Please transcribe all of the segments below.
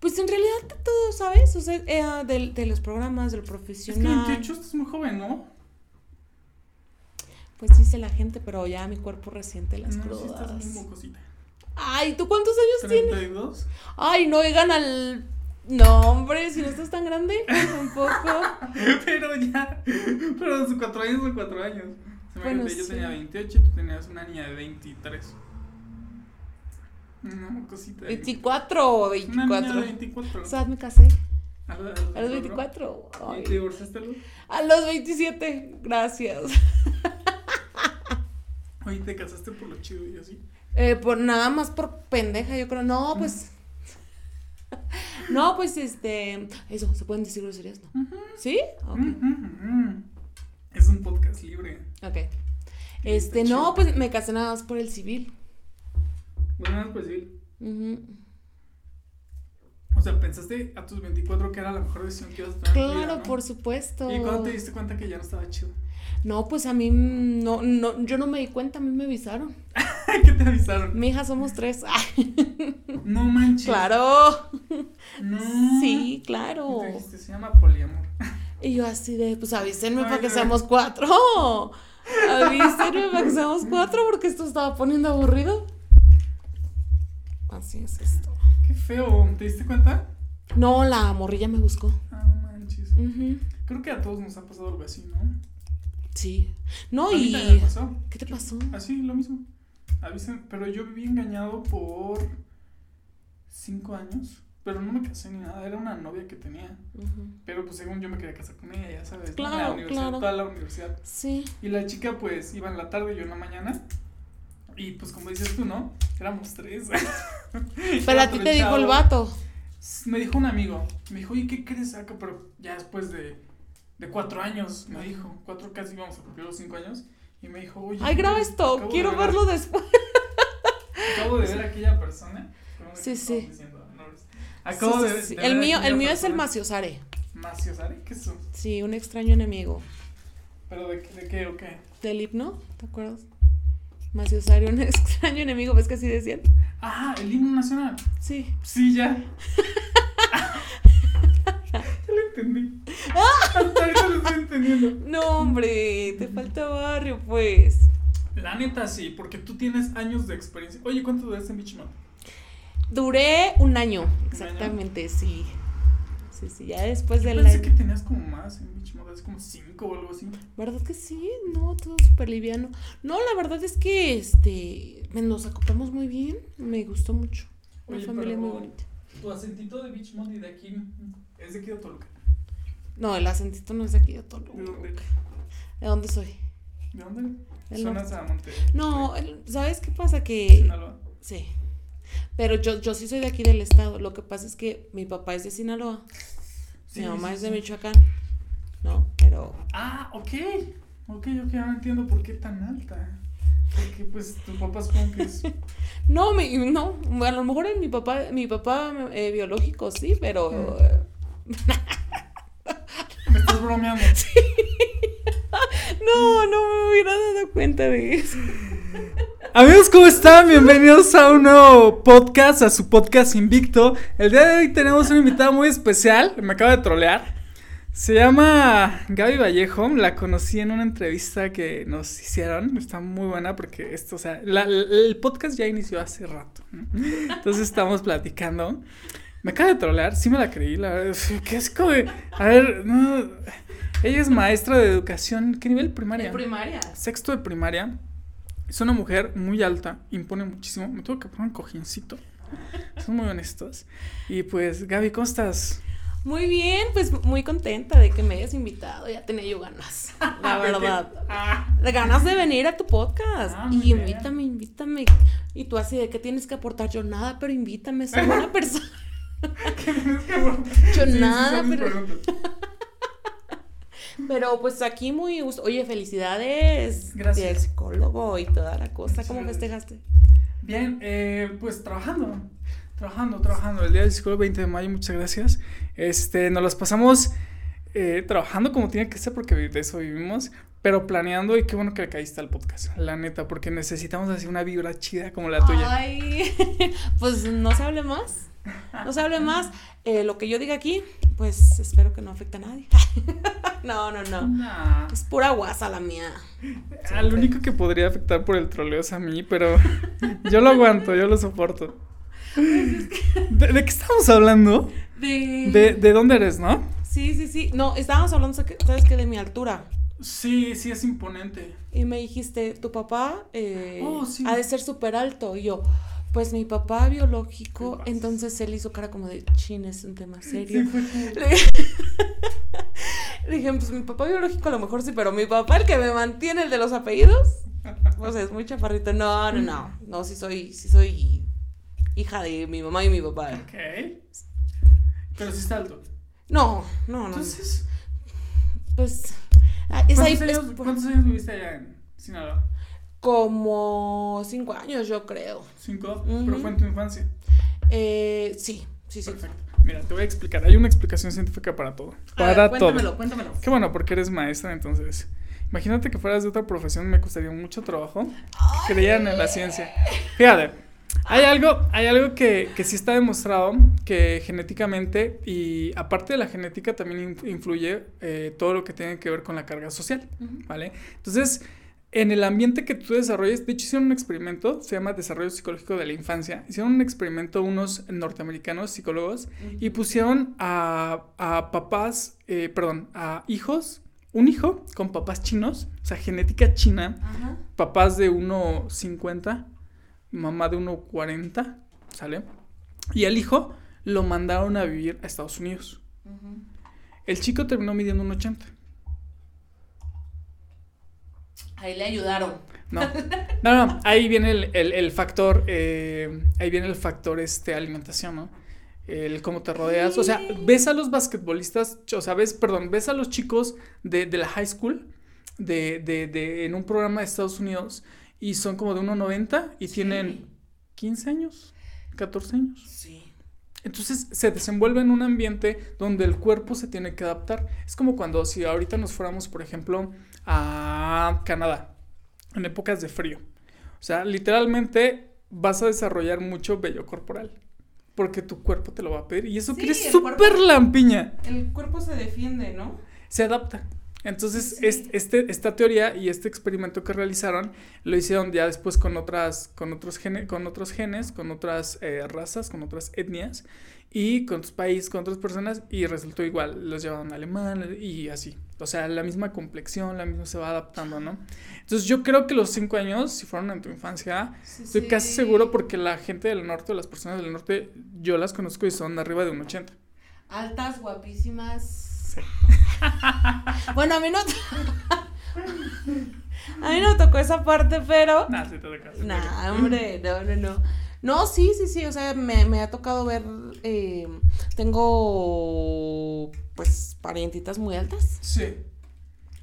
Pues en realidad de todo, ¿sabes? O sea, eh, de, de los programas, del Es profesional. que 28 estás muy joven, ¿no? Pues dice la gente, pero ya mi cuerpo resiente las no, sí estás crudas. muy. Ay, ¿tú cuántos años tienes? 32. Ay, no oigan al. No, hombre, si no estás tan grande, tampoco. Pero ya. Pero hace 4 años son 4 años. Bueno, Imagínate, yo sí. tenía 28 y tú tenías una niña de 23. Una mocosita. de 24 o Una niña 24. de 24. O sea, me casé. ¿A, la- A los 24. ¿Y te divorciaste, Luz? A los 27. Gracias. Oye, te casaste por lo chido y así. Eh, por nada más por pendeja, yo creo. No, pues. No, pues este. Eso, ¿se pueden decir groserías? No. ¿Sí? Ok. Mm. Es un podcast libre. Ok. Este, no, pues me casé nada más por el civil. Bueno, pues sí. O sea, pensaste a tus 24 que era la mejor decisión que ibas a tomar. Claro, ¿no? por supuesto. ¿Y cuándo te diste cuenta que ya no estaba chido? No, pues a mí no, no, yo no me di cuenta, a mí me avisaron. ¿Qué te avisaron? Mi hija somos tres. No manches. claro. No. Sí, ¿Qué claro. te dijiste? Se llama poliamor. Y yo así de, pues avísenme Ay, para que no. seamos cuatro. Avísenme para que seamos cuatro porque esto estaba poniendo aburrido. Así es esto. Qué feo. ¿Te diste cuenta? No, la morrilla me buscó. Ah, no manches. Ujú. Creo que a todos nos ha pasado algo así, ¿no? Sí. No, A mí y. me pasó. ¿Qué te pasó? Así, lo mismo. Avisen, pero yo viví engañado por cinco años. Pero no me casé ni nada, era una novia que tenía. Pero pues según yo me quería casar con ella, ya sabes. Claro, la universidad, claro. toda la universidad. Sí. Y la chica pues iba en la tarde y yo en la mañana. Y pues como dices tú, ¿no? Éramos tres. Pero a ti te dijo el vato. Me dijo un amigo, me dijo, ¿y qué crees acá? Pero ya después de, de cuatro años, me dijo, cuatro casi vamos a cumplir los cinco años. Y me dijo, oye. Ay, graba esto, de quiero ver- verlo después. Acabo de ver a aquella persona. ¿Cómo Sí, sí. diciendo? Acabo Sí, de, sí, de El ver a mío, el mío es el. Maciosare. Maciosare, ¿qué es eso? Sí, un extraño enemigo. ¿Pero de, qué- de qué o qué? Del himno, ¿te acuerdas? Maciosare, un extraño enemigo, ¿ves que así decían? Ah, el himno nacional. Sí. Sí, ya. ya lo entendí. Hasta ahorita lo estoy entendiendo. No, hombre, te falta barrio, pues. La neta sí, porque tú tienes años de experiencia. Oye, ¿cuánto duraste en Beachmont? Duré un año, exactamente, sí. Sí, sí, ya después del pensé que tenías como más en Beachmont, es como cinco o algo así. ¿Verdad que sí? No, todo súper liviano. No, la verdad es que este nos acoplamos muy bien. Me gustó mucho. Una Oye, familia pero- muy bonita. Tu acentito de Beachmont y de aquí es de aquí de Toluca. No, el acentito no es de aquí de Toluca. ¿De dónde? ¿De dónde soy? ¿De dónde? Zonas a Monte. No, el- ¿sabes qué pasa? Que Sinaloa. sí. Pero yo, yo sí soy de aquí del estado. Lo que pasa es que mi papá es de Sinaloa. Sí, mi mamá sí, es de sí. Michoacán. ¿No? Pero. Ah, ok. Ok, ok, ahora entiendo por qué tan alta. Porque pues tu papá supongo que es. No, mi, no. A lo mejor en mi papá, mi papá eh, biológico sí, pero. Mm. Me estás bromeando. No, no me hubiera dado cuenta de eso. Amigos, ¿cómo están? Bienvenidos a un nuevo podcast, a su podcast Invicto. El día de hoy tenemos una invitada muy especial, me acaba de trolear. Se llama Gaby Vallejo, la conocí en una entrevista que nos hicieron, está muy buena porque esto, o sea, la- la- el podcast ya inició hace rato, ¿no? entonces estamos platicando. Me acaba de trolear, sí me la creí, la verdad, que es como, a ver, no, ella es maestra de educación, ¿qué nivel primaria? Primaria. sexto de primaria. Es una mujer muy alta, impone muchísimo. Me tuve que poner un cojincito. Son muy honestos. Y pues, Gaby, ¿cómo estás? Muy bien, pues muy contenta de que me hayas invitado. Ya tenía yo ganas, la verdad. Ah, De ganas de venir a tu podcast. Ah, y invítame, invítame. Y tú así de qué tienes que aportar. Yo nada, pero invítame, soy buena persona. ¿qué tienes que abordar? Yo Sí, nada, pero-. Pero pues aquí muy gusto. Oye, felicidades. Gracias. Y el psicólogo y toda la cosa. ¿Cómo festejaste? Bien, eh, pues trabajando. Trabajando, trabajando. El día del psicólogo 20 de mayo, muchas gracias. Este, nos las pasamos eh, trabajando como tiene que ser porque de eso vivimos. Pero planeando y qué bueno que le caíste al podcast, la neta, porque necesitamos así una vibra chida como la tuya. Ay, pues no se hable más. No se hable más. Eh, lo que yo diga aquí, pues espero que no afecte a nadie. no, no, no. Nah. Es pura guasa la mía. Al único que podría afectar por el troleo es a mí, pero yo lo aguanto, yo lo soporto. ¿De, de qué estamos hablando? De... De, ¿De dónde eres, no? Sí, sí, sí. No, estábamos hablando, ¿sabes qué? De mi altura. Sí, sí, es imponente. Y me dijiste, tu papá eh, Oh, sí. ha de ser súper alto. Y yo, pues mi papá biológico, entonces él hizo cara como de, chin, es un tema serio. Sí, Le dije, pues mi papá biológico a lo mejor sí, pero mi papá, el que me mantiene, el de los apellidos, pues es muy chaparrito. No, no, no. No, sí soy, sí soy hija de mi mamá y mi papá. Ok. Pero sí está alto. No, no, no. Entonces, Pues ah, es ahí ¿cuántos, es años, cuántos años viviste allá en Sinaloa? Como cinco años, yo creo. ¿Cinco? Pero fue en tu infancia. Eh, sí, sí, sí. Perfecto. Mira, te voy a explicar. Hay una explicación científica para todo. A ver, Para cuéntamelo, todo. cuéntamelo. Qué bueno, porque eres maestra, entonces. Imagínate que fueras de otra profesión, me costaría mucho trabajo. que Creían en la ciencia. Fíjate, hay algo, hay algo que, que sí está demostrado que genéticamente, y aparte de la genética, también inf- influye eh, todo lo que tiene que ver con la carga social. ¿Vale? Entonces, en el ambiente que tú desarrolles, de hecho hicieron un experimento, se llama Desarrollo Psicológico de la Infancia, hicieron un experimento unos norteamericanos psicólogos y pusieron a, a papás, eh, perdón, a hijos, un hijo con papás chinos, o sea, genética china, Ajá. papás de 1,50, mamá de 1,40, ¿sale? Y al hijo lo mandaron a vivir a Estados Unidos. El chico terminó midiendo un 80. Ahí le ayudaron. No, no, no, ahí viene el, el- el factor, eh, ahí viene el factor este, alimentación, ¿no? El cómo te rodeas, o sea, ves a los basquetbolistas, o sea, ves, perdón, ves a los chicos de, de la high school, de, de, de, en un programa de Estados Unidos, y son como de 1,90 y Sí. tienen 15 años, 14 años. Sí. Entonces se desenvuelve en un ambiente donde el cuerpo se tiene que adaptar. Es como cuando si ahorita nos fuéramos, por ejemplo, a Canadá, en épocas de frío. O sea, literalmente vas a desarrollar mucho vello corporal. Porque tu cuerpo te lo va a pedir. Y eso Sí, que eres súper lampiña. El cuerpo se defiende, ¿no? Se adapta. Entonces, Sí. es- este, esta teoría y este experimento que realizaron lo hicieron ya después con otras, con otros, gene- con otros genes, con otras eh, razas, con otras etnias y con otros países, con otras personas y resultó igual. Los llevaban a alemán y así. O sea, la misma complexión, la misma se va adaptando, ¿no? Entonces, yo creo que los cinco años, si fueron en tu infancia, Sí, estoy sí. casi seguro porque la gente del norte, las personas del norte, yo las conozco y son arriba de un 80. Altas, guapísimas. Sí. Bueno, a mí no. a mí no tocó esa parte, pero. Nah, sí te toca, sí te toca. Nah, hombre, no, no, no. No, sí, sí, sí, o sea, me, me ha tocado ver, eh, tengo, pues, parientitas muy altas. Sí.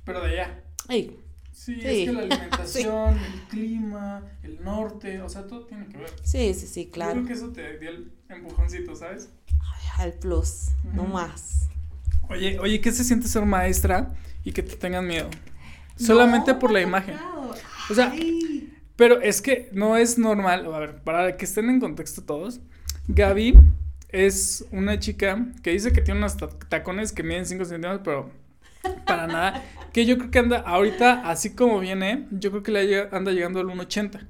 Pero de allá. Ey, Sí, Sí. es que la alimentación, el clima, el norte, o sea, todo tiene que ver. sí, sí, sí, Yo claro. creo que eso te dio el empujoncito, ¿sabes? Al plus, no Ujú. más. Oye, oye, ¿qué se siente ser maestra y que te tengan miedo? Solamente No, por la imagen. O sea, Ay. Pero es que no es normal, a ver, para que estén en contexto todos, Gaby es una chica que dice que tiene unos ta- tacones que miden 5 centímetros, pero para nada, que yo creo que anda ahorita, así como viene, yo creo que le anda llegando al 1,80.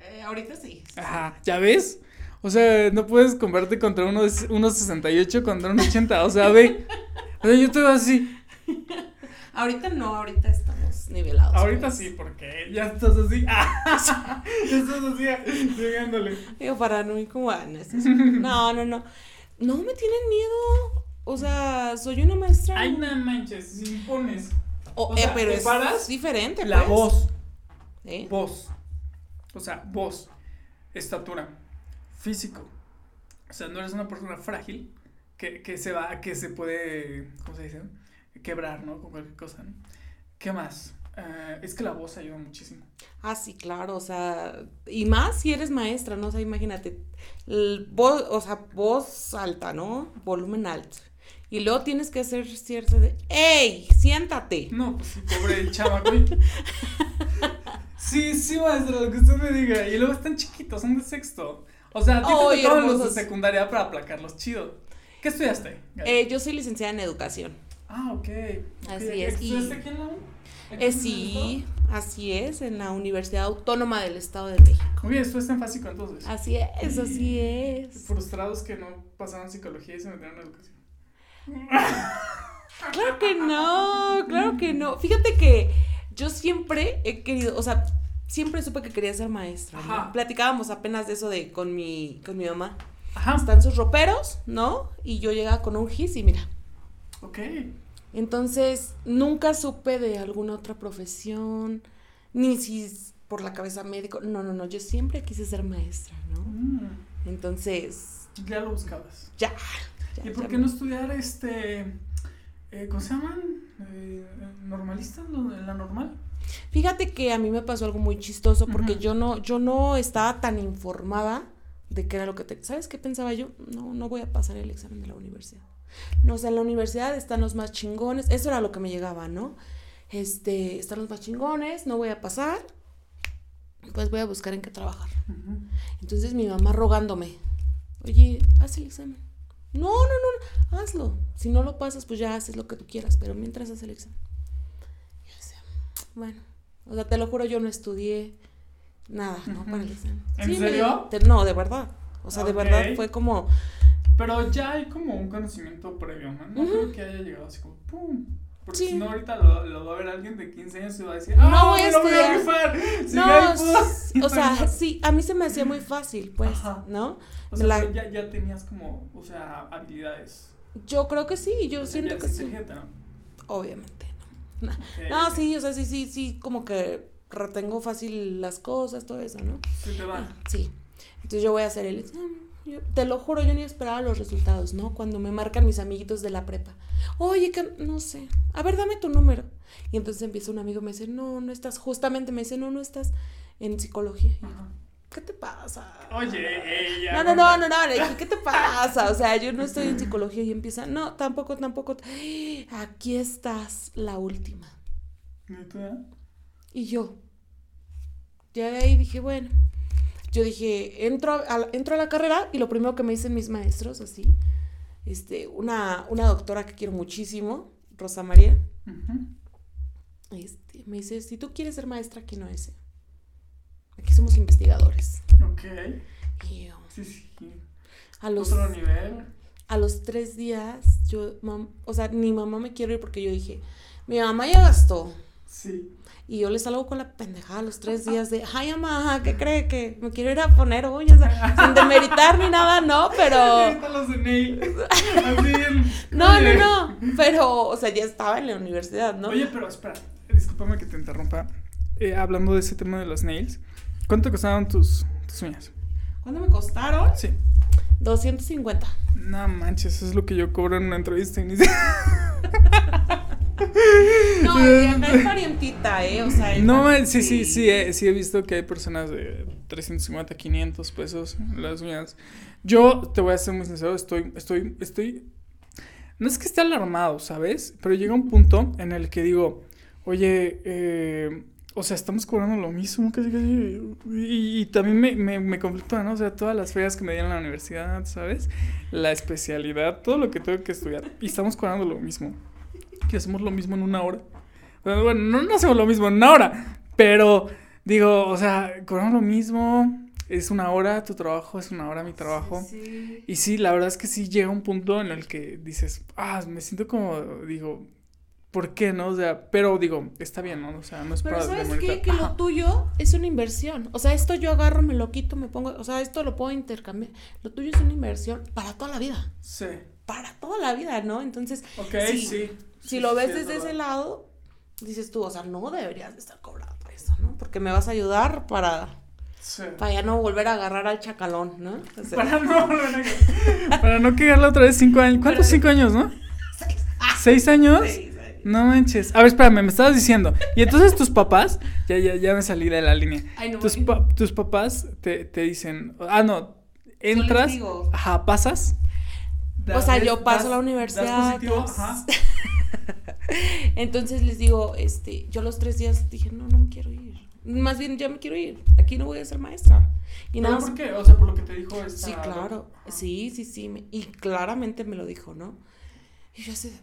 Eh, ahorita sí. Ajá, ¿ya ves? O sea, no puedes comprarte contra uno de 1,68 contra un 80, o sea, ve. O sea, yo te veo así. Ahorita no, ahorita estamos nivelados. Ahorita pues. sí, porque ya estás así. Ah, ya estás así, llegándole. Digo, para no ir como ah, no, es no, no, no. No me tienen miedo. O sea, soy una maestra. Ay, no manches, si impones. O- o eh, sea, pero ¿te es diferente. La pues. voz, ¿Eh? voz. O sea, voz, estatura, físico. O sea, no eres una persona frágil que, que se va, que se puede, ¿cómo se dice? Quebrar, ¿no? Con cualquier cosa, ¿no? ¿Qué más? Eh, es que la voz ayuda muchísimo. Ah, sí, claro, o sea, y más si eres maestra, ¿no? O sea, imagínate, voz, o sea, voz alta, ¿no? Volumen alto. Y luego tienes que hacer cierto de, ¡Ey! Siéntate. No, pues pobre chamaco. Sí, sí, maestra, lo que usted me diga. Y luego están chiquitos, son de sexto. O sea, a ti Ay, te tocaron los de secundaria para aplacarlos chido. ¿Qué estudiaste? Eh, yo soy licenciada en educación. ah, ok. ok. así es, ¿Estudiaste aquí en la U? ¿Aquí Eh, sí, así es, en la Universidad Autónoma del Estado de México. Muy bien, estudiaste en fásico entonces. Así es, así es. Frustrados que no pasaron psicología y se metieron en educación. Claro que no, claro que no. Fíjate que yo siempre he querido, o sea, siempre supe que quería ser maestra. ¿no? Platicábamos apenas de eso de con mi, con mi mamá. Ajá. Están sus roperos, ¿no? Y yo llegaba con un gis y mira. Ok. Entonces, nunca supe de alguna otra profesión, ni si por la cabeza médico. No, no, no, yo siempre quise ser maestra, ¿no? Mm, Entonces, ya lo buscabas. ya. ya, ¿Y por ya qué me- no estudiar este. eh, ¿Cómo se llaman? Eh, ¿Normalistas? ¿Lo- ¿En la normal? Fíjate que a mí me pasó algo muy chistoso porque yo no, yo no estaba tan informada de qué era lo que te. ¿Sabes qué pensaba yo? No, no voy a pasar el examen de la universidad. No, o sea, en la universidad están los más chingones. Eso era lo que me llegaba, ¿no? Este, están los más chingones, no voy a pasar. Pues voy a buscar en qué trabajar. Entonces mi mamá rogándome, oye, haz el examen. No, no, no, no, hazlo. Si no lo pasas, pues ya haces lo que tú quieras, pero mientras haz el examen. Bueno, o sea, te lo juro, yo no estudié nada, ¿no? Para el examen. ¿En serio? te- no, de verdad. O sea, de verdad fue como, Pero ya hay como un conocimiento previo, ¿no? No creo que haya llegado así como ¡pum! Porque Sí. si no, ahorita lo, lo va a ver alguien de 15 años y va a decir No ¡Ah, voy a no voy a estudiar". rifar! Si no, o sea, sí, a mí se me hacía muy fácil, pues, Ajá. ¿no? O sea, la- ya, ya tenías como, o sea, habilidades. Yo creo que sí, yo O sea, siento ya que sí. ¿no? Obviamente, no. Sí, o sea, sí, sí, sí, como que retengo fácil las cosas, todo eso, ¿no? Se te va. Sí. Entonces yo voy a hacer el examen. Yo- te lo juro, yo ni esperaba los resultados, ¿no? Cuando me marcan mis amiguitos de la prepa. Oye, que no sé. A ver, dame tu número. Y entonces empieza un amigo me dice, no, no estás. Justamente me dice, no, no estás en psicología. Y yo. ¿Qué te pasa? Oye, ella. No, no, no, no, no, le dije, ¿qué te pasa? O sea, yo no estoy en psicología y empieza, no, tampoco, tampoco. Aquí estás, la última. Y yo, ya de ahí dije, bueno, yo dije, entro a, la- entro a la carrera y lo primero que me dicen mis maestros, así, este, una, una doctora que quiero muchísimo, Rosa María, este, me dice, si tú quieres ser maestra, aquí no es. Aquí somos investigadores. Ok. Y yo, Sí, sí. a los, Otro nivel. a los tres días, yo, mam- o sea, ni mamá me quiero ir porque yo dije, mi mamá ya gastó. Sí. Y yo le salgo con la pendejada a los tres días de, ay, mamá, ¿qué cree que me quiero ir a poner uñas? Sin demeritar ni nada, no, pero... No, no, no. Pero, o sea, ya estaba en la universidad, ¿no? Oye, pero espera, discúlpame que te interrumpa. Eh, hablando de ese tema de los nails, ¿cuánto costaron tus, tus uñas? ¿Cuánto me costaron? Sí. 250. No manches, eso es lo que yo cobro en una entrevista inicial. No, acá es parientita, ¿eh? O sea... No, man, sí, sí, sí, eh, sí he visto que hay personas de 350, 500 pesos en las uñas. Yo te voy a ser muy sincero, estoy, estoy, estoy, no es que esté alarmado, ¿sabes? Pero llega un punto en el que digo, oye, eh, o sea, estamos cobrando lo mismo, casi, casi, y, y también me, me, me conflictúa, ¿no? O sea, todas las ferias que me dieron en la universidad, ¿sabes? La especialidad, todo lo que tengo que estudiar, y estamos cobrando lo mismo. Que hacemos lo mismo en una hora. Bueno, no, no hacemos lo mismo en una hora, pero digo, o sea, cobramos lo mismo, es una hora, tu trabajo es una hora, mi trabajo. Sí. Y sí, la verdad es que sí llega un punto en el que dices, ah, me siento como, digo, ¿por qué no? O sea, pero digo, está bien, ¿no? O sea, no es Pero para ¿sabes qué? Que lo tuyo es una inversión. O sea, esto yo agarro, me lo quito, me pongo... O sea, esto lo puedo intercambiar. Lo tuyo es una inversión para toda la vida. Sí, Para toda la vida, ¿no? Entonces, ok, Sí. sí. si Sí, lo ves sí, desde ese lado, dices tú, o sea, no deberías de estar cobrado por eso, ¿no? Porque me vas a ayudar para, Sí. para ya no volver a agarrar al chacalón, ¿no? O sea, Para no, para no, cagarla otra vez cinco años. ¿Cuántos cinco años, no? ¿Seis años? sí, sí. No manches. A ver, espérame, me estabas diciendo. Y entonces tus papás, ya, ya, ya me salí de la línea. Ay, no, Tus, ay. pa- tus papás te, te dicen, ah, no, entras, digo. ajá, pasas. O sea, yo paso das- a la das universidad. positivo, das- ajá. Entonces les digo, este, yo los tres días dije, no, no me quiero ir. Más bien, ya me quiero ir. Aquí no voy a ser maestra. Y ¿Pero nada por qué? O sea, por lo que te dijo esta... Sí, claro. Sí, sí, sí. Y claramente me lo dijo, ¿no? Y yo así.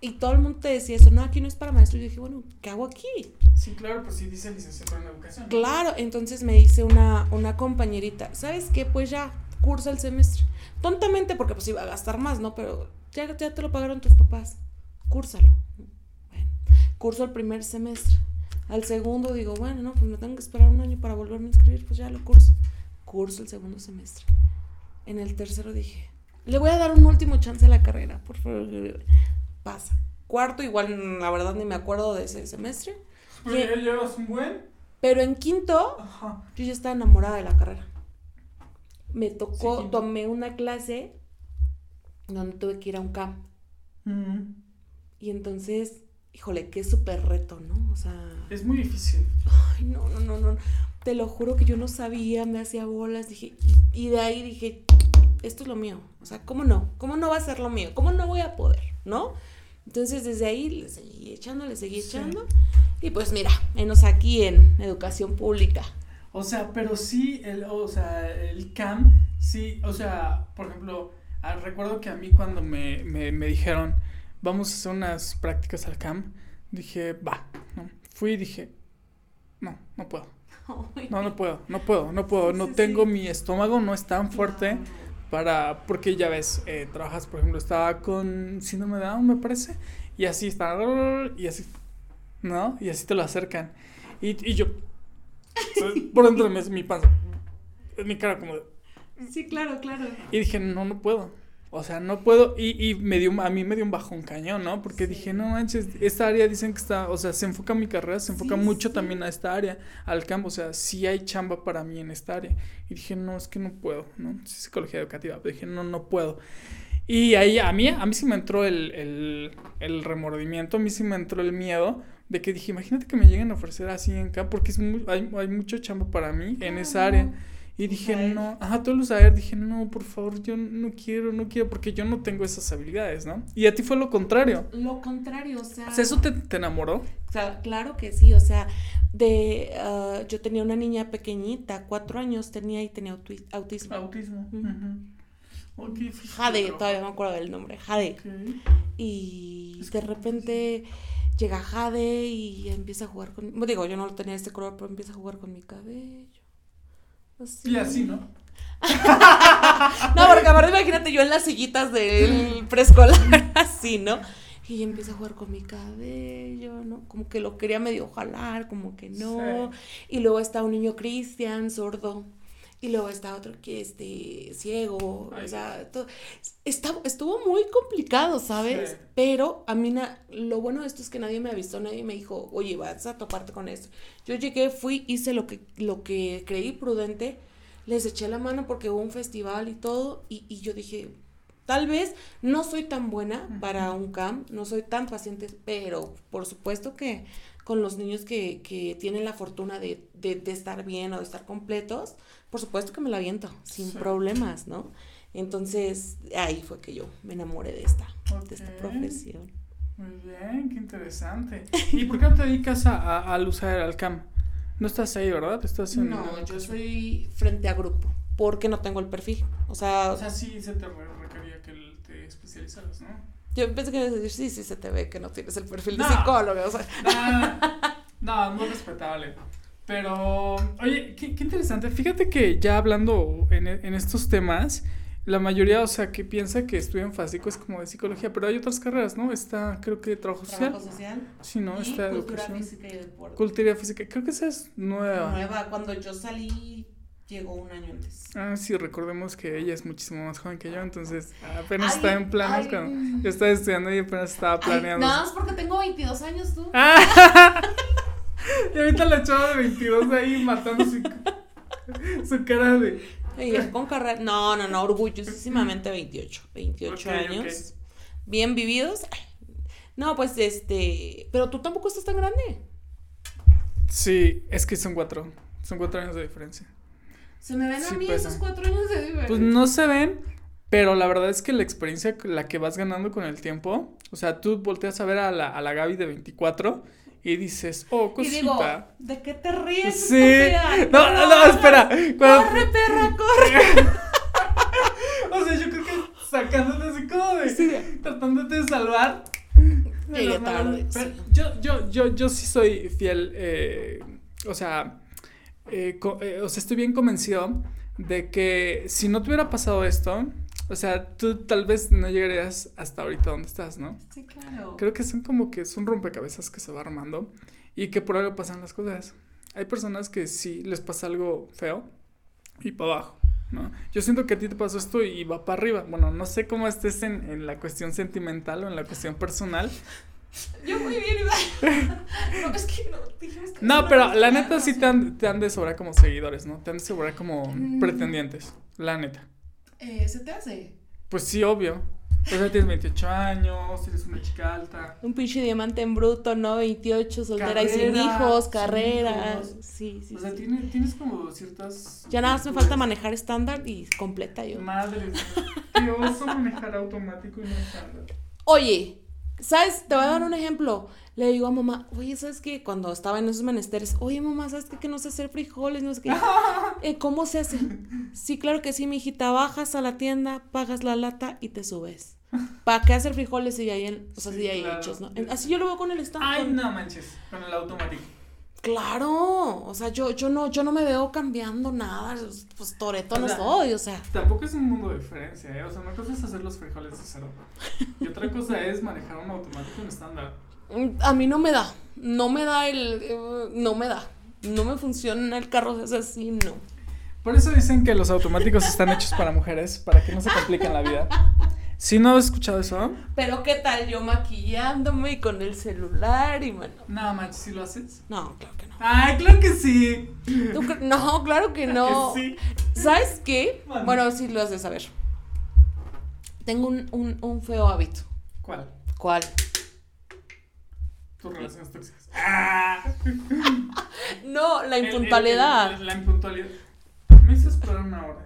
Y todo el mundo te decía eso, no, aquí no es para maestro. Y yo dije, bueno, ¿qué hago aquí? Sí, claro, pues sí dice licenciatura en educación. Claro, entonces me dice una, una compañerita, ¿sabes qué? Pues ya, cursa el semestre. Tontamente, porque pues iba a gastar más, ¿no? Pero ya, ya te lo pagaron tus papás. Cúrsalo. Bueno, curso el primer semestre. Al segundo digo, bueno, no, pues me tengo que esperar un año para volverme a inscribir, pues ya lo curso. Curso el segundo semestre. En el tercero dije, le voy a dar un último chance a la carrera, por favor. Pasa. Cuarto, igual, la verdad, ni me acuerdo de ese semestre. Pues ya llevas un buen... Pero en quinto, Ajá. yo ya estaba enamorada de la carrera. Me tocó, Sí, tomé una clase donde tuve que ir a un camp. Mm. Y entonces, híjole, qué súper reto, ¿no? O sea, Es muy difícil. ay, no, no, no, no. Te lo juro que yo no sabía, me hacía bolas, dije, y, y de ahí dije, esto es lo mío. O sea, ¿cómo no? ¿Cómo no va a ser lo mío? ¿Cómo no voy a poder? ¿No? Entonces, desde ahí le seguí echando, le seguí Sí. echando. Y pues mira, menos aquí en educación pública. O sea, pero sí, el, o sea, el CAM, sí, o sea, por ejemplo, ah, recuerdo que a mí cuando me, me, me dijeron, vamos a hacer unas prácticas al CAM, dije, va, ¿no? Fui y dije, no, no puedo, no, no puedo, no puedo, no puedo, no sí, tengo, sí. mi estómago no es tan fuerte para, porque ya ves, eh, trabajas, por ejemplo, estaba con síndrome de Down, me parece, y así está, y así, ¿no? Y así te lo acercan. Y, y yo, por dentro de mi, mi panza, es mi cara como de, Sí, claro, claro. y dije, no, no puedo. O sea, no puedo. Y, y me dio, a mí me dio un bajón cañón, ¿no? Porque Sí. dije, no manches, esta área dicen que está, o sea, se enfoca mi carrera, se enfoca Sí, mucho sí. también a esta área, al campo. O sea, sí hay chamba para mí en esta área. Y dije, no, es que no puedo, ¿no? Sí, psicología educativa. Pero dije, no, no puedo. Y ahí a mí, a mí sí me entró el, el, el remordimiento, a mí sí me entró el miedo de que dije, imagínate que me lleguen a ofrecer así en campo, porque es muy- hay, hay mucho chamba para mí en esa área. Y dije, no, ajá, todo lo saber, dije, no, por favor, yo no quiero, no quiero, porque yo no tengo esas habilidades, ¿no? Y a ti fue lo contrario. Lo contrario, o sea. O sea, ¿eso te, te enamoró? O sea, claro que sí, o sea, de ah, yo tenía una niña pequeñita, cuatro años tenía y tenía autismo. Autismo. Jade, todavía me acuerdo del nombre, Jade. Y de repente llega Jade y empieza a jugar con, bueno, digo, yo no lo tenía este color, pero empieza a jugar con mi cabello. Así. Y así, ¿no? No, porque aparte imagínate yo en las sillitas del preescolar, así, ¿no? Y empieza a jugar con mi cabello, ¿no? Como que lo quería medio jalar, como que no. Y luego está un niño Cristian, sordo. Y luego está otro que este ciego. Ay, o sea, todo- está- estuvo muy complicado, ¿sabes? Sí. Pero a mí na- lo bueno de esto es que nadie me avisó, nadie me dijo, oye, vas a toparte con esto. Yo llegué, fui, hice lo que, lo que creí prudente, les eché la mano porque hubo un festival y todo, y, y yo dije, tal vez no soy tan buena para un camp, no soy tan paciente, pero por supuesto que con los niños que, que tienen la fortuna de, de, de estar bien o de estar completos, por supuesto que me la aviento, sin Sí. problemas, ¿no? Entonces, ahí fue que yo me enamoré de esta, de esta profesión. Muy bien, qué interesante. ¿Y por qué no te dedicas a, a, al usar al CAM? No estás ahí, ¿verdad? Estás en... No, yo soy frente a grupo, porque no tengo el perfil. O sea, O sea, sí se te re- requería que te especializaras, ¿no? Yo pensé que ibas a decir, sí, sí, se te ve que no tienes el perfil de No. psicólogo. O sea, No, no, muy respetable. Pero, oye, qué, qué interesante. Fíjate que ya hablando en, en estos temas, la mayoría, o sea, que piensa que estudian básico es como de psicología, pero hay otras carreras, ¿no? Está, creo que trabajo social. trabajo social. Sí, ¿no? y Está cultura educación. física y deporte. Cultura física. Creo que esa es nueva. Nueva, cuando yo salí, llegó un año antes. Ah, sí, recordemos que ella es muchísimo más joven que yo, entonces apenas Ay, está en planes ay. cuando yo estaba estudiando y apenas estaba Ay, planeando. nada más porque tengo 22 años tú. Ah, y ahorita la chava de 22 ahí matando su, su cara de... Con carrera. No, no, no, orgullosísimamente 28. 28 Ok, años. Bien vividos. Ay, No, pues este. Pero tú tampoco estás tan grande. Sí, es que son cuatro, son cuatro años de diferencia. Se me ven Sí, a mí esos cuatro años de diferencia. Pues no se ven, pero la verdad es que la experiencia, la que vas ganando con el tiempo, o sea, tú volteas a ver a la, a la Gaby de 24 y dices, oh, Y digo, cosita. ¿de qué te ríes? Sí. estúpida? No, no, no, espera. Cuando- Corre, perra, corre. O sea, yo creo que sacándote así como de. Sí. Tratándote de salvar. Llegué tarde, pero sí. yo, yo, yo, yo sí soy fiel. eh, o sea. Eh, eh, o sea, estoy bien convencido de que si no te hubiera pasado esto. O sea, tú tal vez no llegarías hasta ahorita donde estás, ¿no? Sí, claro. Creo que son como que es un rompecabezas que se va armando y que por algo pasan las cosas. Hay personas que sí les pasa algo feo y para abajo, ¿no? Yo siento que a ti te pasó esto y va para arriba. Bueno, no sé cómo estés en, en la cuestión sentimental o en la cuestión personal. Yo muy bien, iba. No, es que no, dijimos que No, pero la neta sí te han, te han de sobrar como seguidores, ¿no? Te han de sobrar como Mm. pretendientes, la neta. Eh, ¿Se te hace? Pues sí, obvio. O sea, tienes 28 años, eres una chica alta. Un pinche diamante en bruto, ¿no? 28, soltera y sin Carrera, hijos, sin carrera. hijos. Sí, sí. O sea, sí. tiene- tienes como ciertas... Ya nada más me falta manejar estándar y completa yo. Madre mía, qué oso manejar automático y no estándar. Oye, ¿sabes? Te voy a dar un ejemplo. Le digo a mamá, oye, ¿sabes qué? Cuando estaba en esos menesteres, oye, mamá, ¿sabes qué? Que no sé hacer frijoles, no sé qué. Eh, ¿Cómo se hace? Sí, claro que sí, mi hijita. Bajas a la tienda, pagas la lata y te subes. ¿Para qué hacer frijoles si ya hay, en- o sea, Sí, si ya hay claro. hechos, no? Así yo lo veo con el stand. Ay, no manches, con el automático. Claro, o sea, yo, yo no, yo no me veo cambiando nada, pues Toreto no soy, o sea. Tampoco es un mundo de diferencia, ¿eh? O sea, una cosa es hacer los frijoles de cero. Y otra cosa es manejar un automático en estándar. Mm, A mí no me da, no me da el, eh, no me da, no me funciona el carro, es así, no. Por eso dicen que los automáticos están hechos para mujeres, para que no se compliquen la vida. Si no has escuchado eso, Pero qué tal yo maquillándome y con el celular y bueno. nada manches, si lo haces. No, claro que no. Ay, claro que sí. ¿Tú cre- no, claro que no. Que sí. ¿Sabes qué? Mande. Bueno, sí lo has de saber. Tengo un, un, un feo hábito. ¿Cuál? ¿Cuál? Tus relaciones tóxicas. Ah. No, la El- el- impuntualidad. el- la impuntualidad. Me hizo esperar una hora.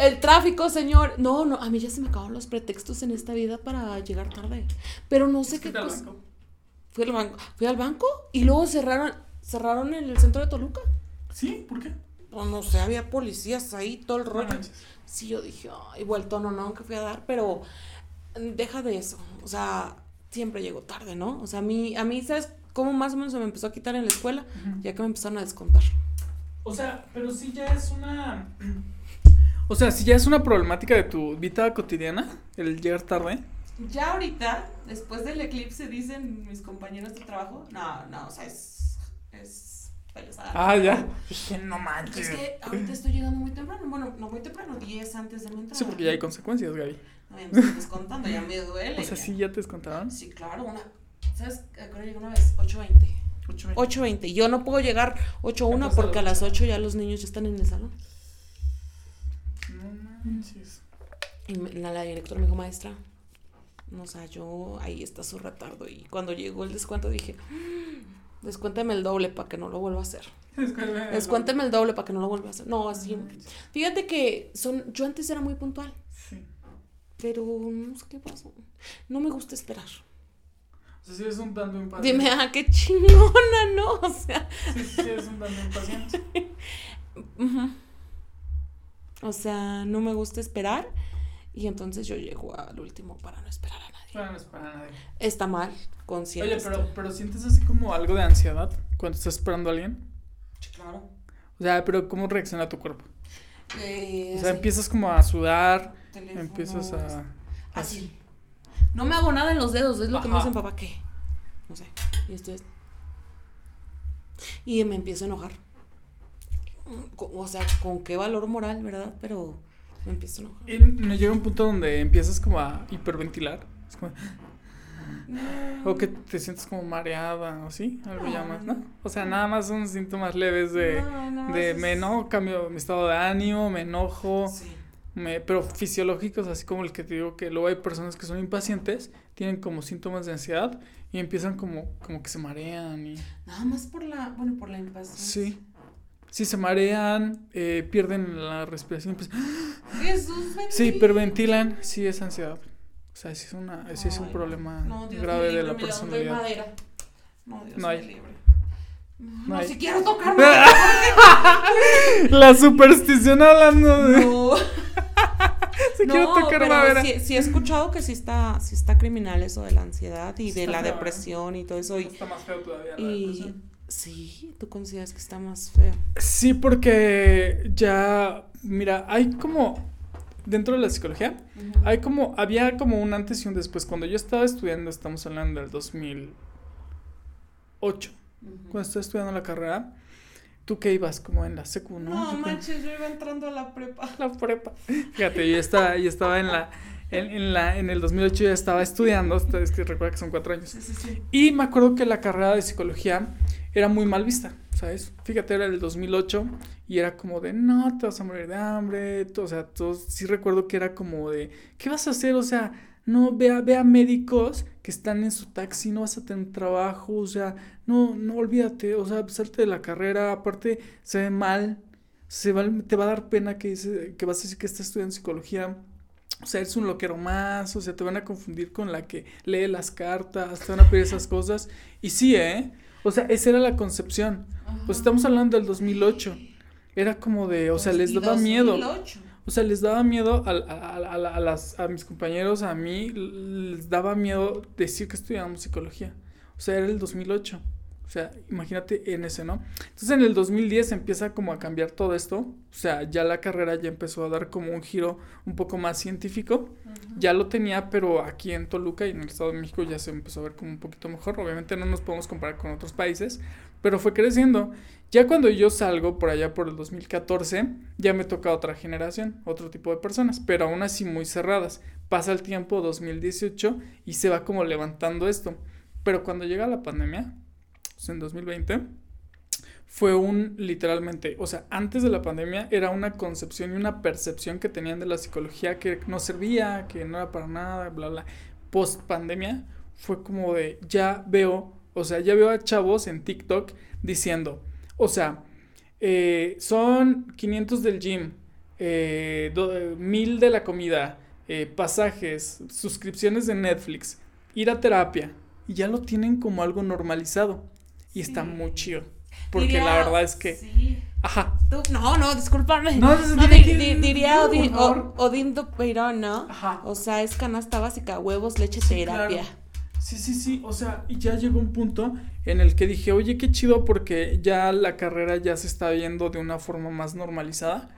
El tráfico, señor. No, no, a mí ya se me acabaron los pretextos en esta vida para llegar tarde. Pero no sé qué cosa. banco. Fui al banco. Fui al banco y luego cerraron, cerraron en el centro de Toluca. Sí, ¿por qué? No, no sé, había policías ahí, todo el rollo. Sí, yo dije, ay, vuelto, no, no, que fui a dar, pero mm, deja de eso. O sea, siempre llego tarde, ¿no? O sea, a mí, a mí, ¿sabes cómo más o menos se me empezó a quitar en la escuela? Ya que me empezaron a descontar. O sea, pero sí ya es una. O sea, si ya es una problemática de tu vida cotidiana, el llegar tarde. Ya ahorita, después del eclipse, dicen mis compañeros de trabajo, no, no, o sea, es, es. Ah, ya. Dije, no manches. Es que ahorita estoy llegando muy temprano, bueno, no muy temprano, 10 antes de mi entrada. Sí, porque ya hay consecuencias, Gaby. No, ya me estoy descontando, ya me duele. O sea, ya. sí, ya te descontaron. Sí, claro, una. ¿Sabes? a qué hora llegué una vez? 8.20. 8 8.20. Yo no puedo llegar 8.1 Empezó a porque a las las 8 ya los niños ya están en el salón. No manches. Y la, la directora me dijo, maestra, no, o sea, yo, ahí está su retardo. Y cuando llegó el descuento dije, "Mm, descuénteme el doble para que no lo vuelva a hacer. Descuénteme el doble para que no lo vuelva a hacer. No, así. Fíjate que son, yo antes era muy puntual, Sí. pero no sé qué pasó. No me gusta esperar. O sea, sí es un tanto impaciente. Dime, ah, qué chingona, ¿no? O sea, Sí, sí, es un tanto impaciente. ujú. O sea, no me gusta esperar. Y entonces yo llego al último para no esperar a nadie. Bueno, no es para nadie. Está mal, consciente. Oye, pero, pero sientes así como algo de ansiedad cuando estás esperando a alguien. Sí, Claro. O sea, pero ¿cómo reacciona tu cuerpo? Eh, O sea, empiezas como a sudar, teléfono, empiezas a... Así. No me hago nada en los dedos, es lo que me dicen papá, ¿qué? No sé. Y estoy... Y me empiezo a enojar. O sea, con qué valor moral, ¿verdad? Pero me empiezo a enojar. Y me llega un punto donde empiezas como a hiperventilar. Es como... O que te sientes como mareada o así, algo No, ya más, no. ¿no? O sea, nada más son síntomas leves de, No, no, de me enojo, cambio mi estado de ánimo, me enojo, Sí. me, pero fisiológicos, así como el que te digo que luego hay personas que son impacientes, tienen como síntomas de ansiedad y empiezan como, como que se marean y... Nada más por la, bueno, por la impaciencia. Sí. Sí, se marean, eh, pierden la respiración. pues- Jesús sí, bendito. hiperventilan, sí es ansiedad. O sea, sí es, una, sí es un problema no, grave de la libre, mira, ¿dónde hay personalidad. No, Dios No hay. libre. No No, hay. si quiero tocarme. La superstición hablando de. no. Se quiere No, tocar pero madera. sí, sí he escuchado que sí está, sí está criminal eso de la ansiedad y de la feo, ¿eh? depresión y todo eso. Y, Está más feo todavía la y depresión. Sí, tú consideras que está más feo. Sí, porque ya, mira, hay como, dentro de la psicología, hay como, había como un antes y un después. Cuando yo estaba estudiando, estamos hablando del 2008, cuando estaba estudiando la carrera, ¿tú qué ibas? Como en la secu, ¿no? No, manches, yo iba entrando a la prepa. la prepa. Fíjate, yo estaba, yo estaba en la, en, en la, en el 2008 ya estaba estudiando, es que recuerda que son cuatro años. Sí, sí, sí. Y me acuerdo que la carrera de psicología era muy mal vista, ¿sabes? Fíjate, era el 2008 y era como de, no, te vas a morir de hambre, o sea, todos, sí recuerdo que era como de, ¿qué vas a hacer? O sea, no, ve a, ve a médicos que están en su taxi, no vas a tener trabajo, o sea, no, no, olvídate, o sea, salte de la carrera, aparte se ve mal, se va, te va a dar pena que, dice, que vas a decir que estás estudiando psicología. O sea, eres un loquero más, o sea, te van a confundir con la que lee las cartas, te van a pedir esas cosas. Y sí, ¿eh? O sea, esa era la concepción. Pues estamos hablando del 2008. Era como de, o sea, les daba miedo. 2008. O sea, les daba miedo a, a- a- a- a las, a mis compañeros, a mí, les daba miedo decir que estudiábamos psicología. O sea, era el 2008. O sea, imagínate en ese, ¿no? Entonces en el 2010 empieza como a cambiar todo esto. O sea, ya la carrera ya empezó a dar como un giro un poco más científico. Ya lo tenía, pero aquí en Toluca y en el Estado de México ya se empezó a ver como un poquito mejor. Obviamente no nos podemos comparar con otros países, pero fue creciendo. Ya cuando yo salgo por allá por el 2014, ya me toca otra generación, otro tipo de personas, pero aún así muy cerradas. Pasa el tiempo 2018 y se va como levantando esto. Pero cuando llega la pandemia, pues en 2020, fue un literalmente, o sea, antes de la pandemia era una concepción y una percepción que tenían de la psicología que no servía, que no era para nada, bla, bla. Post pandemia fue como de, ya veo, o sea, ya veo a chavos en TikTok diciendo, o sea, eh, son 500 del gym, eh, do- eh, 1000 de la comida, eh, pasajes, suscripciones de Netflix, ir a terapia, y ya lo tienen como algo normalizado. Y está muy chido. Porque Diría- la verdad es que. sí. Ajá. Tú- no, no, discúlpame. No, No, dile di- que- di- diría Odín. O- Odín Dupeirón, ¿no? Ajá. O sea, es canasta básica, huevos, leche, Sí, terapia. claro. Sí, sí, sí. O sea, y ya llegó un punto en el que dije, oye, qué chido porque ya la carrera ya se está viendo de una forma más normalizada.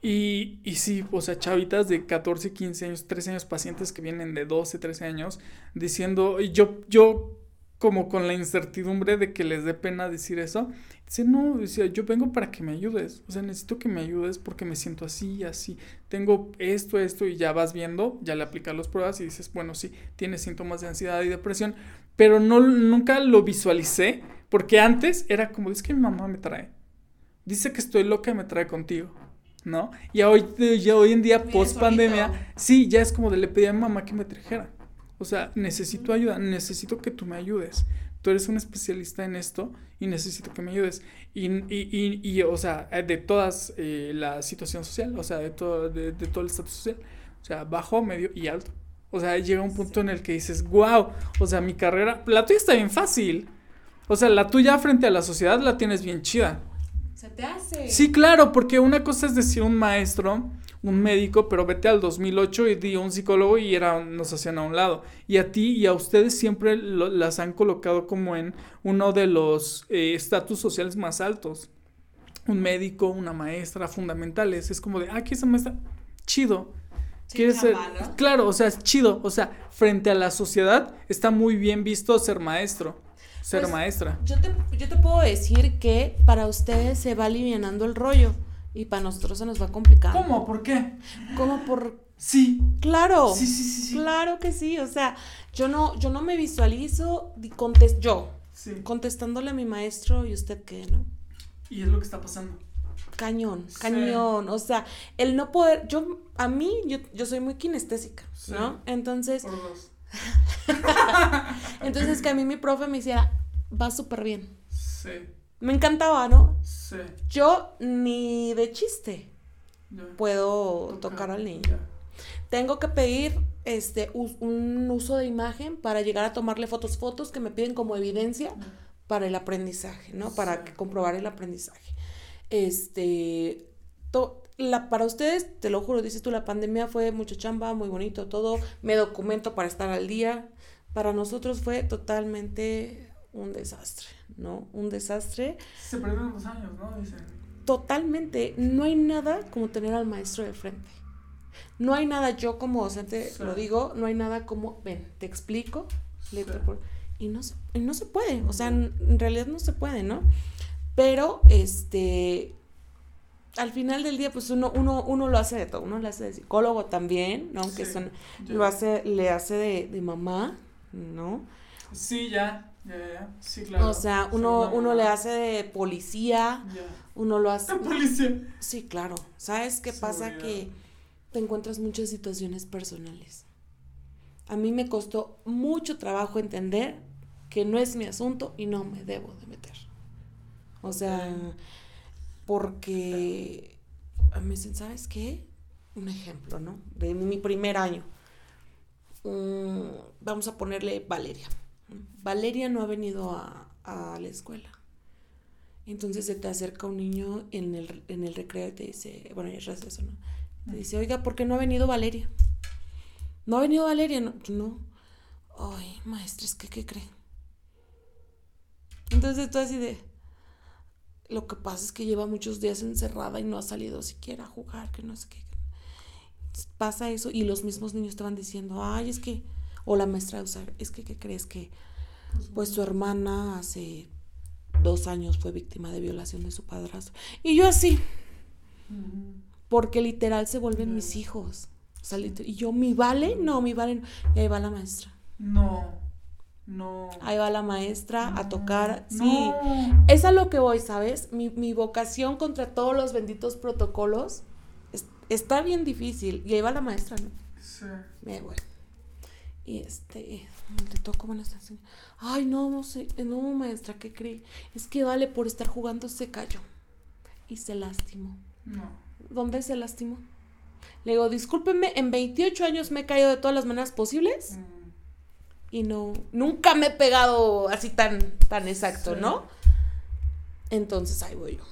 Y, y sí, o sea, chavitas de 14, 15 años, 13 años, pacientes que vienen de 12, 13 años, diciendo, y yo, yo como con la incertidumbre de que les dé pena decir eso, dice, no, decía, yo vengo para que me ayudes, o sea, necesito que me ayudes porque me siento así y así, tengo esto, esto, y ya vas viendo, ya le aplicas las pruebas y dices, bueno, sí, tienes síntomas de ansiedad y depresión, pero no, nunca lo visualicé, porque antes era como, es que mi mamá me trae, dice que estoy loca y me trae contigo. ¿No? Y hoy, ya hoy en día, post pandemia, sí, ya es como de le pedí a mi mamá que me trajera. O sea, necesito ayuda, necesito que tú me ayudes. Tú eres un especialista en esto y necesito que me ayudes. Y, y, y, y, o sea, eh, de todas eh, la situación social, o sea, de todo, de, de todo el estatus social. O sea, bajo, medio y alto. O sea, llega un punto en el que dices, wow, o sea, mi carrera, la tuya está bien fácil. O sea, la tuya frente a la sociedad la tienes bien chida. Se te hace. Sí, claro, porque una cosa es decir un maestro, un médico, pero vete al 2008 y di un psicólogo y era, nos hacían a un lado. Y a ti y a ustedes siempre lo- las han colocado como en uno de los eh, estatus sociales más altos. Un médico, una maestra, fundamentales. Es como de, ah, aquí esa maestra, chido. ¿Quieres ser? Claro, o sea, es chido. O sea, frente a la sociedad está muy bien visto ser maestro, ser Pues, maestra. Yo te, yo te puedo decir que para ustedes se va alivianando el rollo y para nosotros se nos va complicando. ¿Cómo? ¿Por qué? Como por Sí. claro. Sí, sí, sí, sí. Claro que sí, o sea, yo no yo no me visualizo di- contes- yo Sí. contestándole a mi maestro y usted qué, ¿no? Y es lo que está pasando. Cañón, Sí. cañón, o sea, el no poder yo a mí yo, yo soy muy kinestésica. ¿no? Entonces, Por dos. entonces que a mí mi profe me hiciera va súper bien. Sí, Me encantaba, ¿no? sí. Yo ni de chiste puedo Tocar, tocar al niño. Tengo que pedir este, un uso de imagen para llegar a tomarle fotos, fotos que me piden como evidencia para el aprendizaje, ¿no? Para comprobar el aprendizaje. Este, la, para ustedes, te lo juro, dices tú, la pandemia fue mucha chamba, muy bonito todo, me documento para estar al día. Para nosotros fue totalmente un desastre, ¿no? Un desastre. Se perdieron los años, ¿no? Dicen. Totalmente. No hay nada como tener al maestro de frente. No hay nada, yo como docente lo digo, no hay nada como, ven, te explico, y no se, y no se puede, o sea, en realidad no se puede, ¿no? Pero, este, al final del día, pues uno, uno, uno lo hace de todo, uno lo hace de psicólogo también, ¿no? Aunque son, lo hace, le hace de, de mamá, ¿no? Sí, ya, sí, claro. O sea, uno, uno le hace de policía, uno lo hace... De policía. Sí, claro. ¿Sabes qué pasa? Que te encuentras muchas situaciones personales. A mí me costó mucho trabajo entender que no es mi asunto y no me debo de meter. O sea, porque me dicen, ¿sabes qué? Un ejemplo, ¿no? De mi primer año. Mm, vamos a ponerle Valeria. Valeria no ha venido a, la escuela. Entonces se te acerca un niño en el, en el recreo y te dice, bueno, es eso, ¿no? Te dice, oiga, ¿por qué no ha venido Valeria? ¿No ha venido Valeria? No. no. Ay, maestra, es que, ¿qué cree? Entonces tú así de... Lo que pasa es que lleva muchos días encerrada y no ha salido siquiera a jugar, que no sé qué. Pasa eso y los mismos niños te van diciendo, ay, es que... O la maestra de usar, es que, ¿qué crees que... Pues su hermana hace dos años fue víctima de violación de su padrastro. Y yo así porque literal se vuelven mis hijos. y yo, ¿mi vale? No, mi vale no. Y ahí va la maestra. No, no. Ahí va la maestra a tocar. Sí, es a lo que voy, ¿sabes? Mi, mi vocación contra todos los benditos protocolos está bien difícil. Y ahí va la maestra, ¿no? Sí. Me voy. Y este, te toco buenas Ay, no, no sé, no, maestra, ¿qué cree? Es que vale por estar jugando se cayó. Y se lastimó. No. ¿Dónde se lastimó? Le digo, discúlpeme, en 28 años me he caído de todas las maneras posibles. Mm. Y no, nunca me he pegado así tan, tan exacto, ¿no? Entonces ahí voy yo.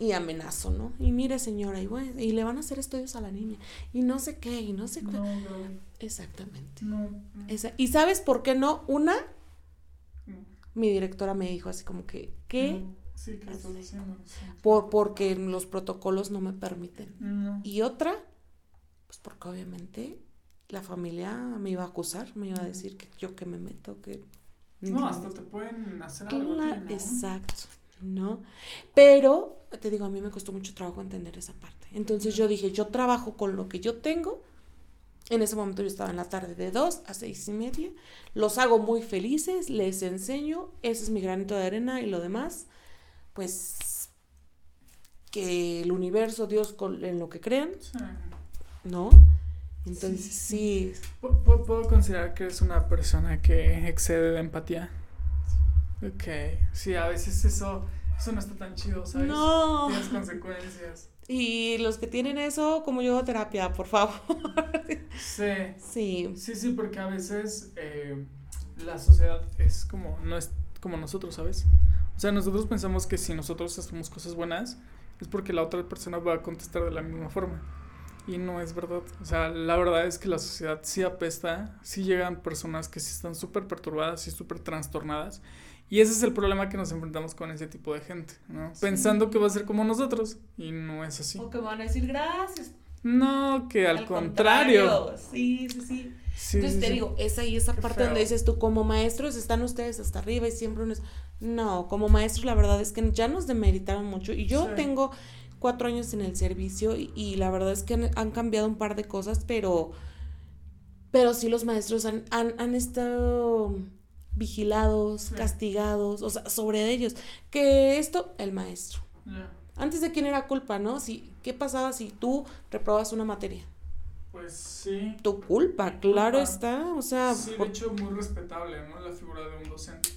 Y amenazo, ¿no? Y mire, señora, y, voy, y le van a hacer estudios a la niña. Y no sé qué, y no sé qué. Exactamente. No, ¿Y sabes por qué no? Una, mi directora me dijo así como que, ¿qué? Sí, que haciendo. Por, porque los protocolos no me permiten. Y otra, pues porque obviamente la familia me iba a acusar, me iba a decir que yo que me meto, que... No, hasta te pueden hacer algo. Exacto, ¿no? Pero, te digo, a mí me costó mucho trabajo entender esa parte. Entonces yo dije, yo trabajo con lo que yo tengo. En ese momento yo estaba en la tarde de dos a seis y media. Los hago muy felices, les enseño, ese es mi granito de arena y lo demás pues que el universo, Dios, en lo que crean, ¿no? Entonces sí. ¿Puedo, considerar que es una persona que excede de empatía? Ok, sí, a veces eso, eso no está tan chido, ¿sabes? No. Tienes consecuencias. Y los que tienen eso, como yo, terapia, por favor. sí. Sí. Sí, sí, porque a veces eh, la sociedad es como, no es como nosotros, ¿sabes? O sea, nosotros pensamos que si nosotros hacemos cosas buenas, es porque la otra persona va a contestar de la misma forma. Y no es verdad. O sea, la verdad es que la sociedad sí apesta, sí llegan personas que sí están súper perturbadas y súper trastornadas. Y ese es el problema que nos enfrentamos con ese tipo de gente, ¿no? Pensando que va a ser como nosotros. Y no es así. O que van a decir gracias. No, que al, contrario. Sí, sí, sí. Entonces te digo, es ahí esa parte donde dices tú, como maestros están ustedes hasta arriba y siempre uno es, no, como maestros la verdad es que ya nos demeritaron mucho y yo tengo cuatro años en el servicio y, la verdad es que han, cambiado un par de cosas, pero, pero sí los maestros han, han, estado vigilados, castigados, o sea, sobre ellos. Que esto, el maestro. Antes de quién era culpa, ¿no? Si, ¿Qué pasaba si tú reprobas una materia? Pues sí. Tu culpa, claro está, o sea... Sí, de hecho, muy respetable, ¿no? La figura de un docente.